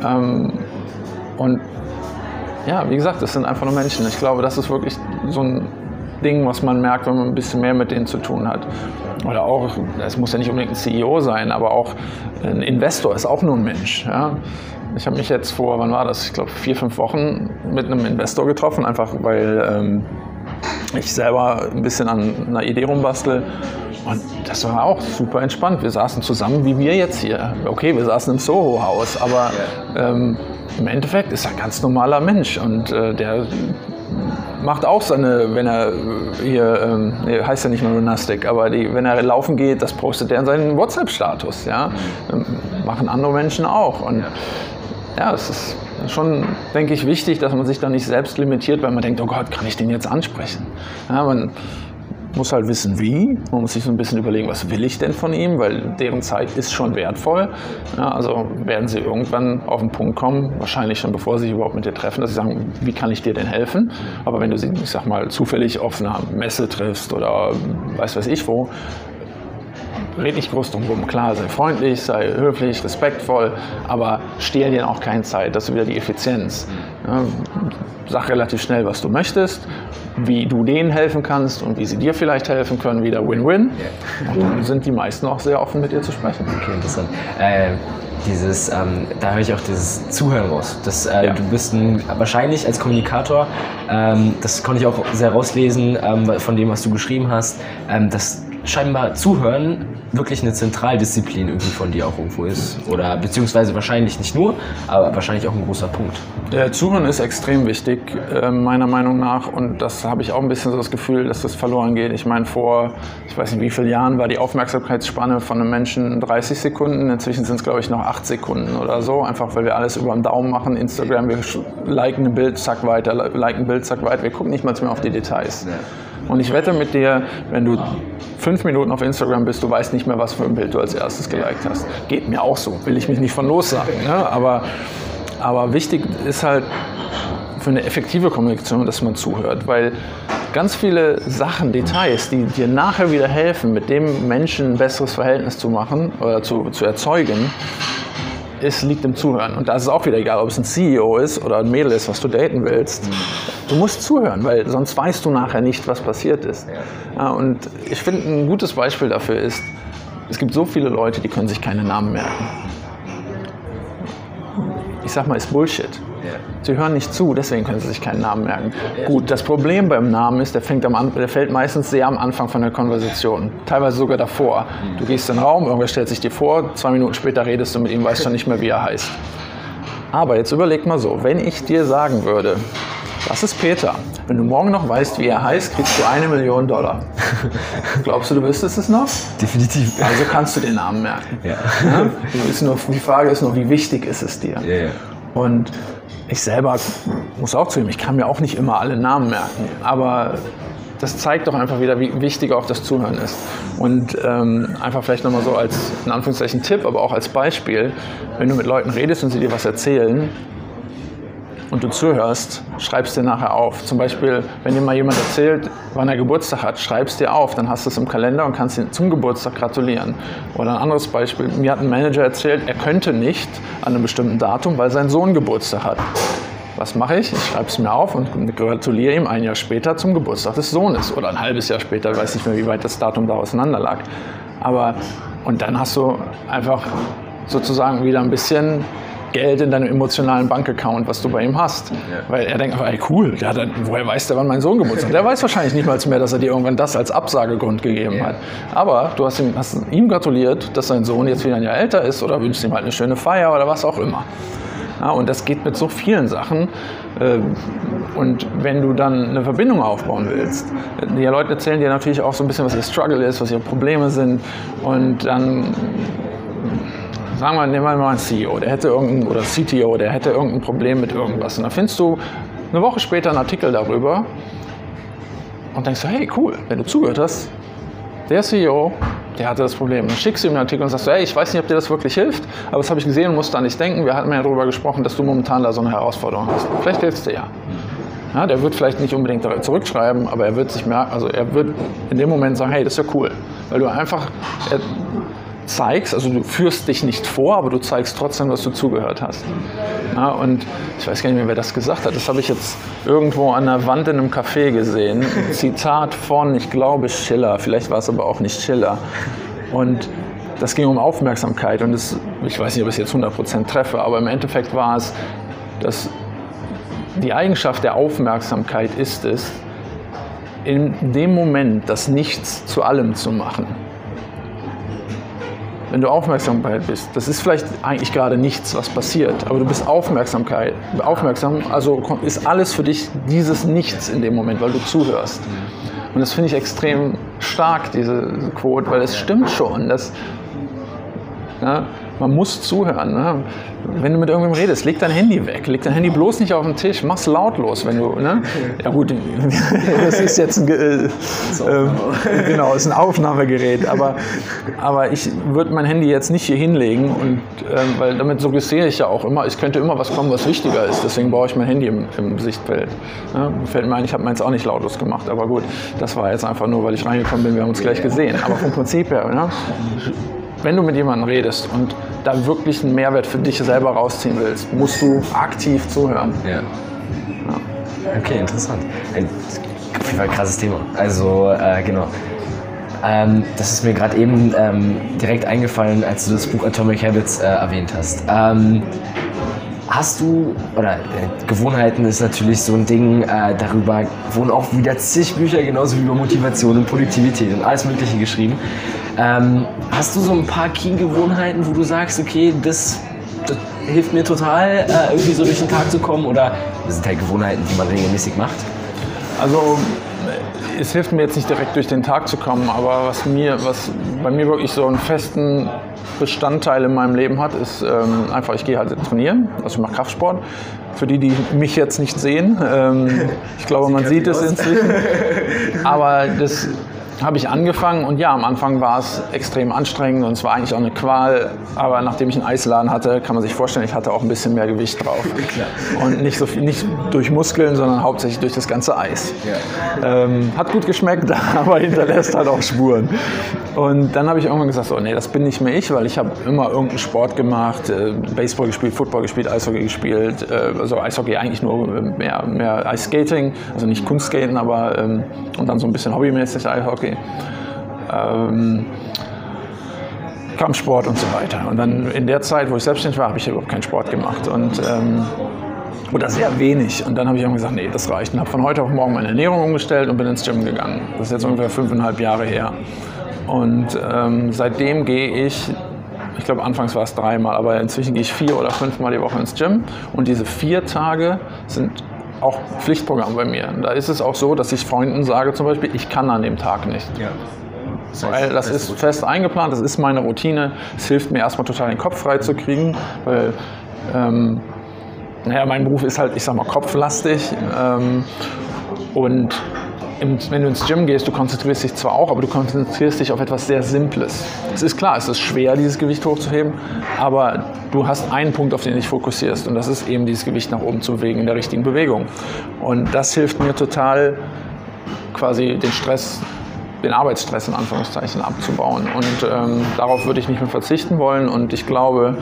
Ähm, und ja, wie gesagt, das sind einfach nur Menschen. Ich glaube, das ist wirklich so ein Ding, was man merkt, wenn man ein bisschen mehr mit denen zu tun hat. Oder auch, es muss ja nicht unbedingt ein CEO sein, aber auch ein Investor ist auch nur ein Mensch. Ja? Ich habe mich jetzt vor, wann war das? Ich glaube, vier, fünf Wochen mit einem Investor getroffen, einfach weil ähm, ich selber ein bisschen an einer Idee rumbastel. Und das war auch super entspannt. Wir saßen zusammen, wie wir jetzt hier. Okay, wir saßen im Soho-Haus, aber ähm, im Endeffekt ist er ein ganz normaler Mensch und äh, der macht auch seine, wenn er hier, ähm, heißt ja nicht nur Gymnastik, aber die, wenn er laufen geht, das postet er in seinen WhatsApp-Status. Ja? Ähm, machen andere Menschen auch. Und ja, es ist schon, denke ich, wichtig, dass man sich da nicht selbst limitiert, weil man denkt, oh Gott, kann ich den jetzt ansprechen? Ja, man, muss halt wissen, wie. Man muss sich so ein bisschen überlegen, was will ich denn von ihm, weil deren Zeit ist schon wertvoll. Ja, also werden sie irgendwann auf den Punkt kommen, wahrscheinlich schon bevor sie sich überhaupt mit dir treffen, dass sie sagen, wie kann ich dir denn helfen? Aber wenn du sie, ich sag mal, zufällig auf einer Messe triffst oder weiß weiß ich wo, red nicht groß drum rum. Klar, sei freundlich, sei höflich, respektvoll, aber stehl dir auch keine Zeit. Das ist wieder die Effizienz. Ja, sag relativ schnell, was du möchtest wie du denen helfen kannst und wie sie dir vielleicht helfen können, wieder Win-Win. Und dann sind die meisten auch sehr offen, mit dir zu sprechen. Okay, interessant. Äh, dieses, ähm, da höre ich auch dieses Zuhören raus. Das, äh, ja. Du bist ein, wahrscheinlich als Kommunikator, ähm, das konnte ich auch sehr rauslesen ähm, von dem, was du geschrieben hast, ähm, dass scheinbar Zuhören wirklich eine Zentraldisziplin irgendwie von dir auch irgendwo ist. Oder beziehungsweise wahrscheinlich nicht nur, aber wahrscheinlich auch ein großer Punkt. Der Zuhören ist extrem wichtig, äh, meiner Meinung nach. Und das habe ich auch ein bisschen so das Gefühl, dass das verloren geht. Ich meine, vor, ich weiß nicht wie vielen Jahren war die Aufmerksamkeitsspanne von einem Menschen 30 Sekunden. Inzwischen sind es, glaube ich, noch 8 Sekunden oder so. Einfach weil wir alles über den Daumen machen. Instagram, wir liken ein Bild, zack weiter, liken ein Bild, zack weiter. Wir gucken nicht mal mehr auf die Details. Ja. Und ich wette mit dir, wenn du fünf Minuten auf Instagram bist, du weißt nicht mehr, was für ein Bild du als erstes geliked hast. Geht mir auch so, will ich mich nicht von los sagen. Ne? Aber, aber wichtig ist halt für eine effektive Kommunikation, dass man zuhört, weil ganz viele Sachen, Details, die dir nachher wieder helfen, mit dem Menschen ein besseres Verhältnis zu machen oder zu, zu erzeugen, es liegt im Zuhören. Und da ist es auch wieder egal, ob es ein CEO ist oder ein Mädel ist, was du daten willst. Du musst zuhören, weil sonst weißt du nachher nicht, was passiert ist. Ja, und ich finde, ein gutes Beispiel dafür ist, es gibt so viele Leute, die können sich keine Namen merken. Ich sag mal, ist Bullshit. Sie hören nicht zu, deswegen können sie sich keinen Namen merken. Gut, das Problem beim Namen ist, der, fängt am, der fällt meistens sehr am Anfang von der Konversation, teilweise sogar davor. Du gehst in den Raum, irgendwer stellt sich dir vor, zwei Minuten später redest du mit ihm, weißt schon nicht mehr, wie er heißt. Aber jetzt überleg mal so, wenn ich dir sagen würde, das ist Peter. Wenn du morgen noch weißt, wie er heißt, kriegst du eine Million Dollar. Glaubst du, du wüsstest es noch? Definitiv. Also kannst du den Namen merken. Ja. Ja? Nur, die Frage ist nur, wie wichtig ist es dir? Ja, ja. Und ich selber muss auch zugeben, ich kann mir auch nicht immer alle Namen merken, aber das zeigt doch einfach wieder, wie wichtig auch das Zuhören ist. Und ähm, einfach vielleicht nochmal so als, in Anführungszeichen, Tipp, aber auch als Beispiel, wenn du mit Leuten redest und sie dir was erzählen, und du zuhörst, schreibst dir nachher auf. Zum Beispiel, wenn dir mal jemand erzählt, wann er Geburtstag hat, schreibst dir auf, dann hast du es im Kalender und kannst ihm zum Geburtstag gratulieren. Oder ein anderes Beispiel, mir hat ein Manager erzählt, er könnte nicht an einem bestimmten Datum, weil sein Sohn Geburtstag hat. Was mache ich? Ich schreibe es mir auf und gratuliere ihm ein Jahr später zum Geburtstag des Sohnes. Oder ein halbes Jahr später, ich weiß nicht mehr, wie weit das Datum da auseinander lag. Aber, und dann hast du einfach sozusagen wieder ein bisschen Geld in deinem emotionalen Bankaccount, was du bei ihm hast. Ja. Weil er denkt, ey, cool, der hat, woher weiß der, wann mein Sohn Geburtstag hat? Der weiß wahrscheinlich nicht mal mehr, dass er dir irgendwann das als Absagegrund gegeben ja. hat. Aber du hast ihm, hast ihm gratuliert, dass sein Sohn jetzt wieder ein Jahr älter ist oder wünschst ihm halt eine schöne Feier oder was auch immer. Ja, und das geht mit so vielen Sachen. Ähm, und wenn du dann eine Verbindung aufbauen willst, die Leute erzählen dir natürlich auch so ein bisschen, was ihr Struggle ist, was ihre Probleme sind. Und dann sagen wir, nehmen wir mal einen CEO, der hätte irgendein, oder CTO, der hätte irgendein Problem mit irgendwas. Und dann findest du eine Woche später einen Artikel darüber und denkst hey, cool, wenn du zugehört hast, der CEO, der hatte das Problem. Dann schickst du ihm einen Artikel und sagst, hey, ich weiß nicht, ob dir das wirklich hilft, aber das habe ich gesehen und musste an dich denken. Wir hatten ja darüber gesprochen, dass du momentan da so eine Herausforderung hast. Vielleicht hilft dir ja. ja. Der wird vielleicht nicht unbedingt zurückschreiben, aber er wird sich merken, also er wird in dem Moment sagen, hey, das ist ja cool. Weil du einfach, er, zeigst, also du führst dich nicht vor, aber du zeigst trotzdem, dass du zugehört hast. Ja, und ich weiß gar nicht mehr, wer das gesagt hat. Das habe ich jetzt irgendwo an der Wand in einem Café gesehen. Zitat von, ich glaube, Schiller. Vielleicht war es aber auch nicht Schiller. Und das ging um Aufmerksamkeit. Und das, ich weiß nicht, ob ich es jetzt 100% treffe, aber im Endeffekt war es, dass die Eigenschaft der Aufmerksamkeit ist es, in dem Moment das Nichts zu allem zu machen wenn du Aufmerksamkeit bist, das ist vielleicht eigentlich gerade nichts, was passiert, aber du bist Aufmerksamkeit, aufmerksam, also ist alles für dich dieses Nichts in dem Moment, weil du zuhörst. Und das finde ich extrem stark, diese Quote, weil es stimmt schon, dass ja, man muss zuhören. Ne? Wenn du mit irgendjemandem redest, leg dein Handy weg. Leg dein Handy bloß nicht auf den Tisch. Mach's lautlos, wenn du. Ne? Ja gut, das ist jetzt ein, äh, äh, genau, ist ein Aufnahmegerät. Aber, aber ich würde mein Handy jetzt nicht hier hinlegen, und, äh, weil damit suggestiere ich ja auch immer, es könnte immer was kommen, was wichtiger ist. Deswegen brauche ich mein Handy im, im Sichtfeld. Ne? Fällt mir ein, ich habe meins auch nicht lautlos gemacht. Aber gut, das war jetzt einfach nur, weil ich reingekommen bin. Wir haben uns gleich gesehen. Aber vom Prinzip her, ne? Wenn du mit jemandem redest und da wirklich einen Mehrwert für dich selber rausziehen willst, musst du aktiv zuhören. Ja. ja. Okay, interessant. Ein auf jeden Fall krasses Thema. Also, äh, genau. Ähm, das ist mir gerade eben ähm, direkt eingefallen, als du das Buch Atomic Habits äh, erwähnt hast. Ähm, Hast du, oder äh, Gewohnheiten ist natürlich so ein Ding, äh, darüber wurden auch wieder zig Bücher, genauso wie über Motivation und Produktivität und alles Mögliche geschrieben. Ähm, hast du so ein paar Key-Gewohnheiten, wo du sagst, okay, das, das hilft mir total, äh, irgendwie so durch den Tag zu kommen? Oder das sind halt Gewohnheiten, die man regelmäßig macht? Also es hilft mir jetzt nicht direkt durch den Tag zu kommen, aber was mir, was bei mir wirklich so einen festen Bestandteil in meinem Leben hat, ist ähm, einfach, ich gehe halt trainieren, also ich mache Kraftsport. Für die, die mich jetzt nicht sehen, ähm, ich glaube, man sieht es inzwischen. Aber das habe ich angefangen und ja, am Anfang war es extrem anstrengend und es war eigentlich auch eine Qual. Aber nachdem ich einen Eisladen hatte, kann man sich vorstellen, ich hatte auch ein bisschen mehr Gewicht drauf. Und nicht, so viel, nicht durch Muskeln, sondern hauptsächlich durch das ganze Eis. Ähm, hat gut geschmeckt, aber hinterlässt halt auch Spuren. Und dann habe ich irgendwann gesagt, so, nee, das bin nicht mehr ich, weil ich habe immer irgendeinen Sport gemacht, äh, Baseball gespielt, Football gespielt, Eishockey gespielt, äh, also Eishockey eigentlich nur mehr, mehr Eisskating, also nicht Kunstskaten, aber ähm, und dann so ein bisschen hobbymäßig Eishockey. Ähm, Kampfsport und so weiter. Und dann in der Zeit, wo ich selbstständig war, habe ich überhaupt keinen Sport gemacht. Und ähm, oder sehr wenig. Und dann habe ich irgendwann gesagt, nee, das reicht. Und habe von heute auf morgen meine Ernährung umgestellt und bin ins Gym gegangen. Das ist jetzt ungefähr fünfeinhalb Jahre her. Und ähm, seitdem gehe ich, ich glaube anfangs war es dreimal, aber inzwischen gehe ich vier oder fünfmal die Woche ins Gym. Und diese vier Tage sind auch Pflichtprogramm bei mir. Da ist es auch so, dass ich Freunden sage zum Beispiel, ich kann an dem Tag nicht. Ja. Weil das ist fest eingeplant, das ist meine Routine. Es hilft mir erstmal total den Kopf frei zu kriegen, weil ähm, naja, mein Beruf ist halt, ich sag mal, kopflastig. Ähm, und im, wenn du ins Gym gehst, du konzentrierst dich zwar auch, aber du konzentrierst dich auf etwas sehr Simples. Es ist klar, es ist schwer, dieses Gewicht hochzuheben, aber du hast einen Punkt, auf den du dich fokussierst und das ist eben dieses Gewicht nach oben zu bewegen in der richtigen Bewegung. Und das hilft mir total, quasi den Stress den Arbeitsstress in Anführungszeichen abzubauen. Und ähm, darauf würde ich nicht mehr verzichten wollen. Und ich glaube,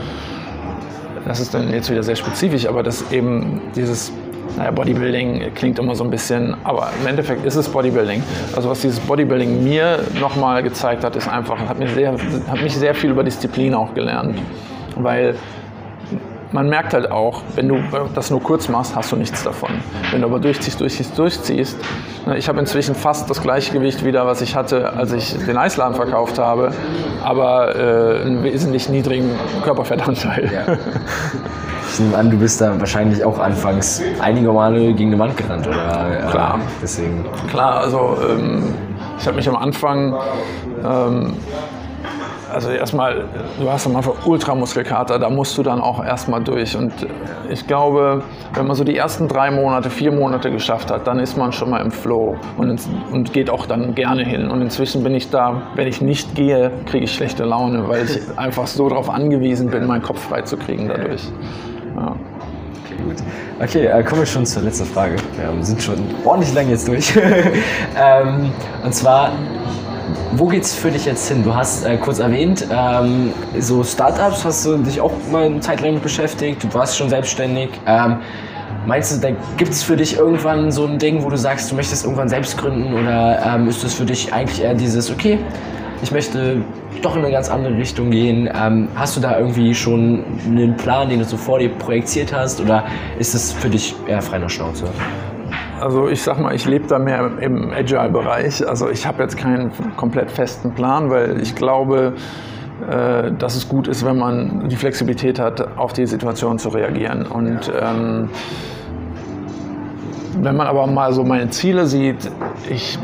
das ist dann jetzt wieder sehr spezifisch, aber dass eben dieses naja, Bodybuilding klingt immer so ein bisschen, aber im Endeffekt ist es Bodybuilding. Also was dieses Bodybuilding mir nochmal gezeigt hat, ist einfach, hat, mir sehr, hat mich sehr viel über Disziplin auch gelernt. Weil man merkt halt auch, wenn du das nur kurz machst, hast du nichts davon. Wenn du aber durchziehst, durchziehst, durchziehst. Ne, ich habe inzwischen fast das gleiche Gewicht wieder, was ich hatte, als ich den Eisladen verkauft habe, aber äh, einen wesentlich niedrigen Körperfettanteil. Ja. Ich nehme an, du bist da wahrscheinlich auch anfangs einige Male gegen eine Wand gerannt, oder? Klar. Äh, deswegen. Klar, also ähm, ich habe mich am Anfang ähm, also erstmal, du hast am Anfang Ultramuskelkater, da musst du dann auch erstmal durch. Und ich glaube, wenn man so die ersten drei Monate, vier Monate geschafft hat, dann ist man schon mal im Flow und, und geht auch dann gerne hin. Und inzwischen bin ich da, wenn ich nicht gehe, kriege ich schlechte Laune, weil ich einfach so darauf angewiesen bin, meinen Kopf frei zu kriegen dadurch. Ja. Okay, gut. Okay, äh, kommen wir schon zur letzten Frage. Wir sind schon ordentlich lang jetzt durch. ähm, und zwar, wo geht's für dich jetzt hin? Du hast äh, kurz erwähnt, ähm, so Startups hast du dich auch mal eine Zeit lang beschäftigt, du warst schon selbstständig. Ähm, meinst du, da gibt es für dich irgendwann so ein Ding, wo du sagst, du möchtest irgendwann selbst gründen oder ähm, ist es für dich eigentlich eher dieses, okay, ich möchte doch in eine ganz andere Richtung gehen. Ähm, hast du da irgendwie schon einen Plan, den du so vor dir projiziert hast oder ist es für dich eher frei nach Schnauze? Also ich sag mal, ich lebe da mehr im Agile-Bereich. Also ich habe jetzt keinen komplett festen Plan, weil ich glaube, äh, dass es gut ist, wenn man die Flexibilität hat, auf die Situation zu reagieren. Und ähm, wenn man aber mal so meine Ziele sieht, ich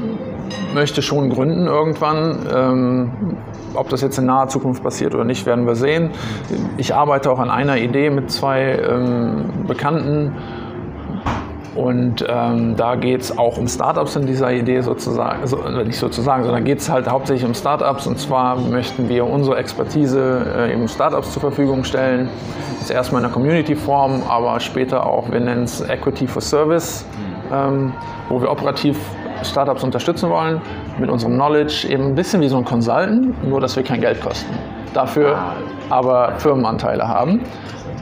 möchte schon gründen irgendwann. Ähm, ob das jetzt in naher Zukunft passiert oder nicht, werden wir sehen. Ich arbeite auch an einer Idee mit zwei ähm, Bekannten. Und ähm, da geht es auch um Startups in dieser Idee sozusagen, also nicht sozusagen, sondern geht es halt hauptsächlich um Startups. Und zwar möchten wir unsere Expertise äh, eben Startups zur Verfügung stellen. Jetzt erstmal in der Community-Form, aber später auch, wir nennen es Equity for Service, ähm, wo wir operativ Startups unterstützen wollen, mit unserem Knowledge eben ein bisschen wie so ein Consultant, nur dass wir kein Geld kosten. Dafür aber Firmenanteile haben.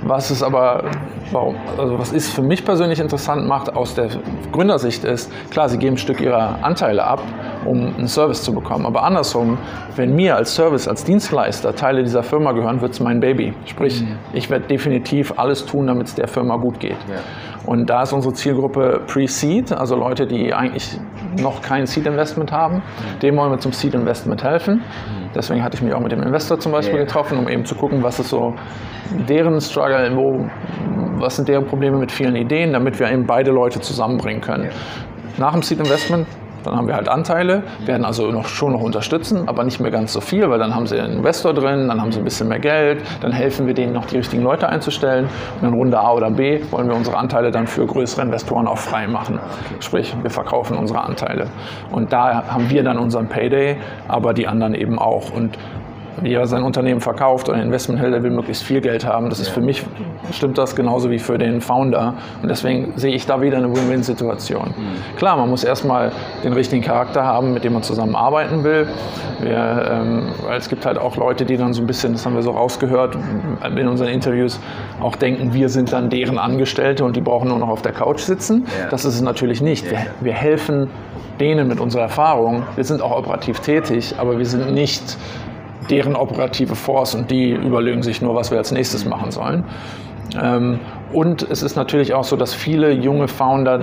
Was es aber, warum, also was ist für mich persönlich interessant macht aus der Gründersicht ist, klar, sie geben ein Stück ihrer Anteile ab, um einen Service zu bekommen. Aber andersrum, wenn mir als Service, als Dienstleister Teile dieser Firma gehören, wird es mein Baby. Sprich, mhm. ich werde definitiv alles tun, damit es der Firma gut geht. Ja. Und da ist unsere Zielgruppe Pre-Seed, also Leute, die eigentlich noch kein Seed-Investment haben. Mhm. Dem wollen wir zum Seed-Investment helfen. Mhm. Deswegen hatte ich mich auch mit dem Investor zum Beispiel getroffen, um eben zu gucken, was ist so deren Struggle, wo, was sind deren Probleme mit vielen Ideen, damit wir eben beide Leute zusammenbringen können. Nach dem Seed Investment Dann haben wir halt Anteile, werden also noch, schon noch unterstützen, aber nicht mehr ganz so viel, weil dann haben sie einen Investor drin, dann haben sie ein bisschen mehr Geld, dann helfen wir denen noch die richtigen Leute einzustellen und in Runde A oder B wollen wir unsere Anteile dann für größere Investoren auch frei machen. Sprich, wir verkaufen unsere Anteile. Und da haben wir dann unseren Payday, aber die anderen eben auch. Und wie er sein Unternehmen verkauft oder ein Investment hält, er will möglichst viel Geld haben. Das ist für mich, stimmt das genauso wie für den Founder. Und deswegen sehe ich da wieder eine Win-Win-Situation. Mhm. Klar, man muss erstmal den richtigen Charakter haben, mit dem man zusammenarbeiten will. Wir, ähm, es gibt halt auch Leute, die dann so ein bisschen, das haben wir so rausgehört in unseren Interviews, auch denken, wir sind dann deren Angestellte und die brauchen nur noch auf der Couch sitzen. Das ist es natürlich nicht. Wir, wir helfen denen mit unserer Erfahrung. Wir sind auch operativ tätig, aber wir sind nicht deren operative Force und die überlegen sich nur, was wir als nächstes machen sollen. Ähm, und es ist natürlich auch so, dass viele junge Founder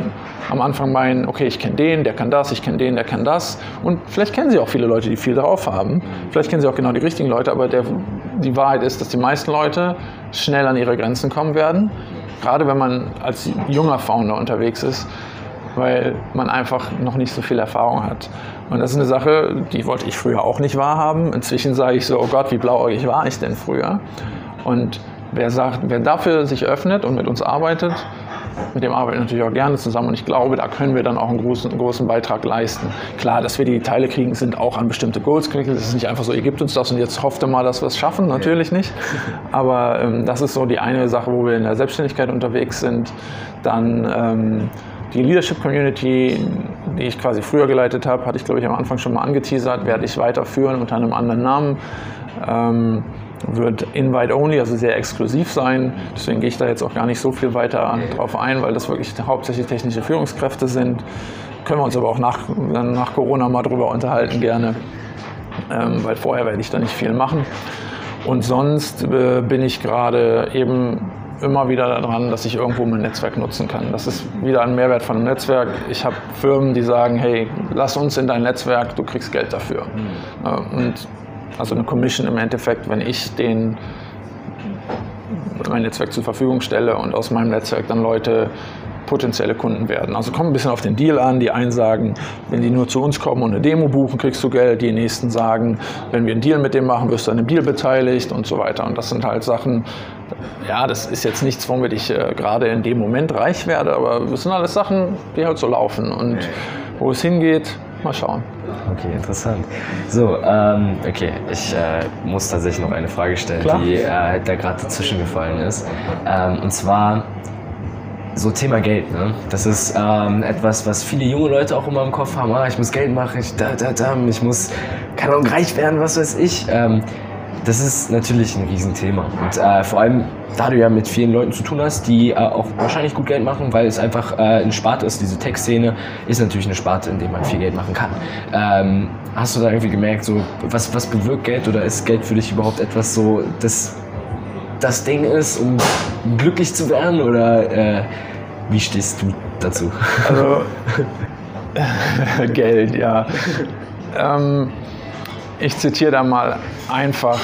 am Anfang meinen, okay, ich kenne den, der kann das, ich kenne den, der kann das. Und vielleicht kennen sie auch viele Leute, die viel drauf haben. Vielleicht kennen sie auch genau die richtigen Leute, aber der, die Wahrheit ist, dass die meisten Leute schnell an ihre Grenzen kommen werden. Gerade wenn man als junger Founder unterwegs ist, weil man einfach noch nicht so viel Erfahrung hat. Und das ist eine Sache, die wollte ich früher auch nicht wahrhaben. Inzwischen sage ich so, oh Gott, wie blauäugig war ich denn früher? Und wer sagt, wer dafür sich öffnet und mit uns arbeitet, mit dem arbeiten natürlich auch gerne zusammen und ich glaube, da können wir dann auch einen großen, großen Beitrag leisten. Klar, dass wir die Teile kriegen, sind auch an bestimmte Goals geknüpft. Es ist nicht einfach so, ihr gebt uns das und jetzt hofft ihr mal, dass wir es schaffen. Natürlich nicht. Aber ähm, das ist so die eine Sache, wo wir in der Selbstständigkeit unterwegs sind. Dann ähm, die Leadership Community, die ich quasi früher geleitet habe, hatte ich glaube ich am Anfang schon mal angeteasert, werde ich weiterführen unter einem anderen Namen. Ähm, wird Invite Only, also sehr exklusiv sein. Deswegen gehe ich da jetzt auch gar nicht so viel weiter drauf ein, weil das wirklich hauptsächlich technische Führungskräfte sind. Können wir uns aber auch nach, nach Corona mal drüber unterhalten gerne, ähm, weil vorher werde ich da nicht viel machen. Und sonst äh, bin ich gerade eben immer wieder daran, dass ich irgendwo mein Netzwerk nutzen kann. Das ist wieder ein Mehrwert von einem Netzwerk. Ich habe Firmen, die sagen, hey, lass uns in dein Netzwerk, du kriegst Geld dafür. Mhm. Und also eine Commission im Endeffekt, wenn ich den mein Netzwerk zur Verfügung stelle und aus meinem Netzwerk dann Leute potenzielle Kunden werden. Also kommt ein bisschen auf den Deal an. Die einen sagen, wenn die nur zu uns kommen und eine Demo buchen, kriegst du Geld. Die nächsten sagen, wenn wir einen Deal mit dem machen, wirst du an dem Deal beteiligt und so weiter. Und das sind halt Sachen, ja, das ist jetzt nichts, womit ich äh, gerade in dem Moment reich werde, aber das sind alles Sachen, die halt so laufen. Und wo es hingeht, mal schauen. Okay, interessant. So, ähm, okay, ich äh, muss tatsächlich noch eine Frage stellen, Klar. die äh, da gerade dazwischen gefallen ist. Ähm, und zwar, so Thema Geld, ne? Das ist ähm, etwas, was viele junge Leute auch immer im Kopf haben. Ah, ich muss Geld machen, ich, da, da, da, ich muss, keine Ahnung, reich werden, was weiß ich. Ähm, das ist natürlich ein Riesenthema. Und äh, vor allem, da du ja mit vielen Leuten zu tun hast, die äh, auch wahrscheinlich gut Geld machen, weil es einfach äh, eine Sparte ist. Diese Tech-Szene ist natürlich eine Sparte, in der man viel Geld machen kann. Ähm, hast du da irgendwie gemerkt, so, was, was bewirkt Geld oder ist Geld für dich überhaupt etwas so, das das Ding ist, um glücklich zu werden? Oder äh, wie stehst du dazu? Also, Geld, ja. Ähm, ich zitiere da mal einfach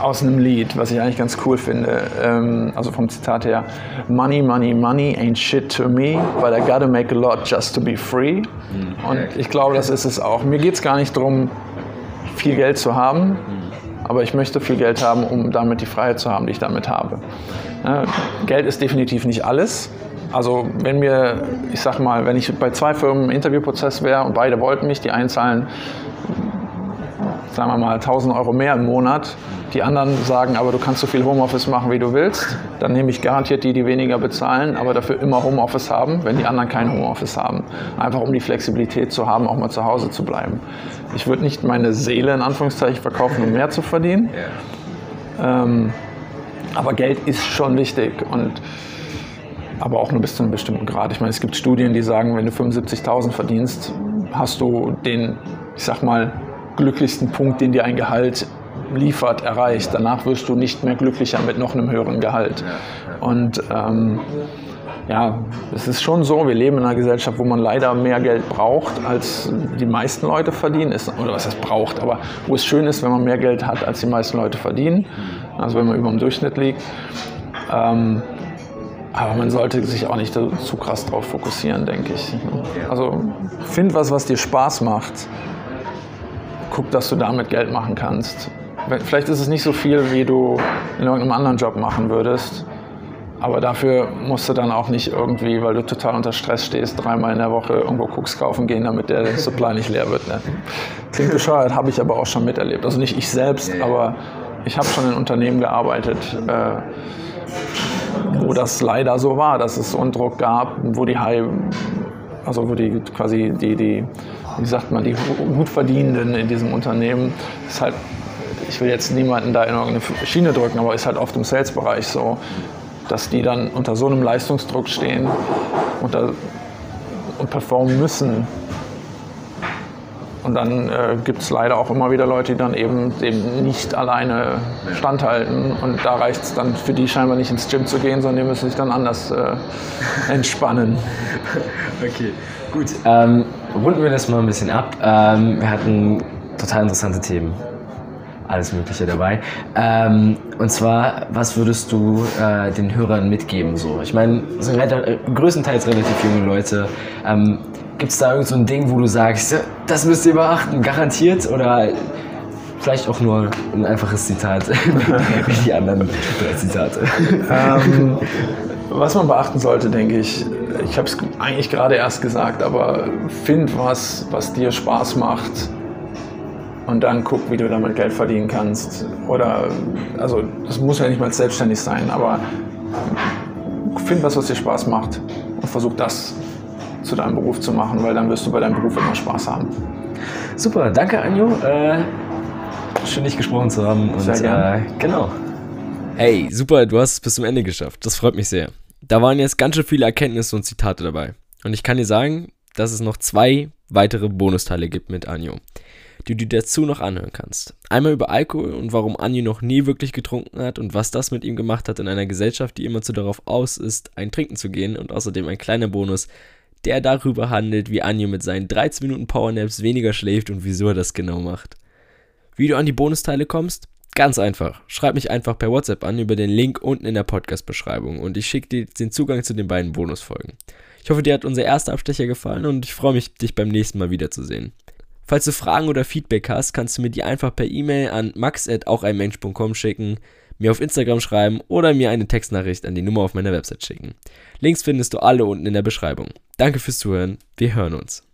aus einem Lied, was ich eigentlich ganz cool finde, ähm, also vom Zitat her, Money, money, money ain't shit to me, but I gotta make a lot just to be free. Und ich glaube, das ist es auch. Mir geht es gar nicht darum, viel Geld zu haben, aber ich möchte viel Geld haben, um damit die Freiheit zu haben, die ich damit habe. Ja, Geld ist definitiv nicht alles. Also wenn mir, ich sag mal, wenn ich bei zwei Firmen im Interviewprozess wäre und beide wollten mich, die einen zahlen, sagen wir mal, 1000 Euro mehr im Monat, die anderen sagen, aber du kannst so viel Homeoffice machen, wie du willst, dann nehme ich garantiert die, die weniger bezahlen, aber dafür immer Homeoffice haben, wenn die anderen kein Homeoffice haben. Einfach um die Flexibilität zu haben, auch mal zu Hause zu bleiben. Ich würde nicht meine Seele in Anführungszeichen verkaufen, um mehr zu verdienen. Ähm, aber Geld ist schon wichtig und aber auch nur bis zu einem bestimmten Grad. Ich meine, es gibt Studien, die sagen, wenn du 75.000 verdienst, hast du den, ich sag mal, glücklichsten Punkt, den dir ein Gehalt liefert, erreicht. Danach wirst du nicht mehr glücklicher mit noch einem höheren Gehalt. Und ähm, ja, es ist schon so, wir leben in einer Gesellschaft, wo man leider mehr Geld braucht, als die meisten Leute verdienen. Ist, oder was heißt braucht, aber wo es schön ist, wenn man mehr Geld hat, als die meisten Leute verdienen. Also wenn man über dem Durchschnitt liegt. Ähm, Aber man sollte sich auch nicht zu krass drauf fokussieren, denke ich. Also find was, was dir Spaß macht. Guck, dass du damit Geld machen kannst. Vielleicht ist es nicht so viel, wie du in irgendeinem anderen Job machen würdest. Aber dafür musst du dann auch nicht irgendwie, weil du total unter Stress stehst, dreimal in der Woche irgendwo Cooks kaufen gehen, damit der Supply nicht leer wird. Ne? Klingt bescheuert, habe ich aber auch schon miterlebt. Also nicht ich selbst, aber ich habe schon in Unternehmen gearbeitet, äh, wo das leider so war, dass es so einen Druck gab, wo die High, also wo die quasi die, die, wie sagt man, die gut verdienenden in diesem Unternehmen, ist halt, ich will jetzt niemanden da in irgendeine Schiene drücken, aber ist halt oft im Sales-Bereich so, dass die dann unter so einem Leistungsdruck stehen und, da, und performen müssen. Und dann äh, gibt es leider auch immer wieder Leute, die dann eben, eben nicht alleine standhalten. Und da reicht es dann für die scheinbar nicht ins Gym zu gehen, sondern die müssen sich dann anders äh, entspannen. Okay, gut. Ähm, runden wir das mal ein bisschen ab. Ähm, wir hatten total interessante Themen alles Mögliche dabei. Ähm, und zwar, was würdest du äh, den Hörern mitgeben? So? Ich meine, es sind größtenteils relativ junge Leute. Ähm, Gibt es da irgend so ein Ding, wo du sagst, das müsst ihr beachten, garantiert? Oder vielleicht auch nur ein einfaches Zitat, wie die anderen drei Zitate? Ähm, was man beachten sollte, denke ich, ich habe es eigentlich gerade erst gesagt, aber find was, was dir Spaß macht und dann guck, wie du damit Geld verdienen kannst. Oder, also, das muss ja nicht mal selbstständig sein, aber find was, was dir Spaß macht und versuch das zu deinem Beruf zu machen, weil dann wirst du bei deinem Beruf immer Spaß haben. Super, danke Anjo. Äh, schön dich gesprochen zu haben. Und, sehr gerne. Äh, genau. Hey, super, du hast es bis zum Ende geschafft. Das freut mich sehr. Da waren jetzt ganz schön viele Erkenntnisse und Zitate dabei. Und ich kann dir sagen, dass es noch zwei weitere Bonusteile gibt mit Anjo die du dazu noch anhören kannst. Einmal über Alkohol und warum Anju noch nie wirklich getrunken hat und was das mit ihm gemacht hat in einer Gesellschaft, die immer zu darauf aus ist, ein Trinken zu gehen und außerdem ein kleiner Bonus, der darüber handelt, wie Anju mit seinen 13 Minuten Powernaps weniger schläft und wieso er das genau macht. Wie du an die Bonusteile kommst? Ganz einfach. Schreib mich einfach per WhatsApp an über den Link unten in der Podcast-Beschreibung und ich schicke dir den Zugang zu den beiden Bonusfolgen. Ich hoffe, dir hat unser erster Abstecher gefallen und ich freue mich, dich beim nächsten Mal wiederzusehen. Falls du Fragen oder Feedback hast, kannst du mir die einfach per E-Mail an max.aucheinmensch.com schicken, mir auf Instagram schreiben oder mir eine Textnachricht an die Nummer auf meiner Website schicken. Links findest du alle unten in der Beschreibung. Danke fürs Zuhören, wir hören uns.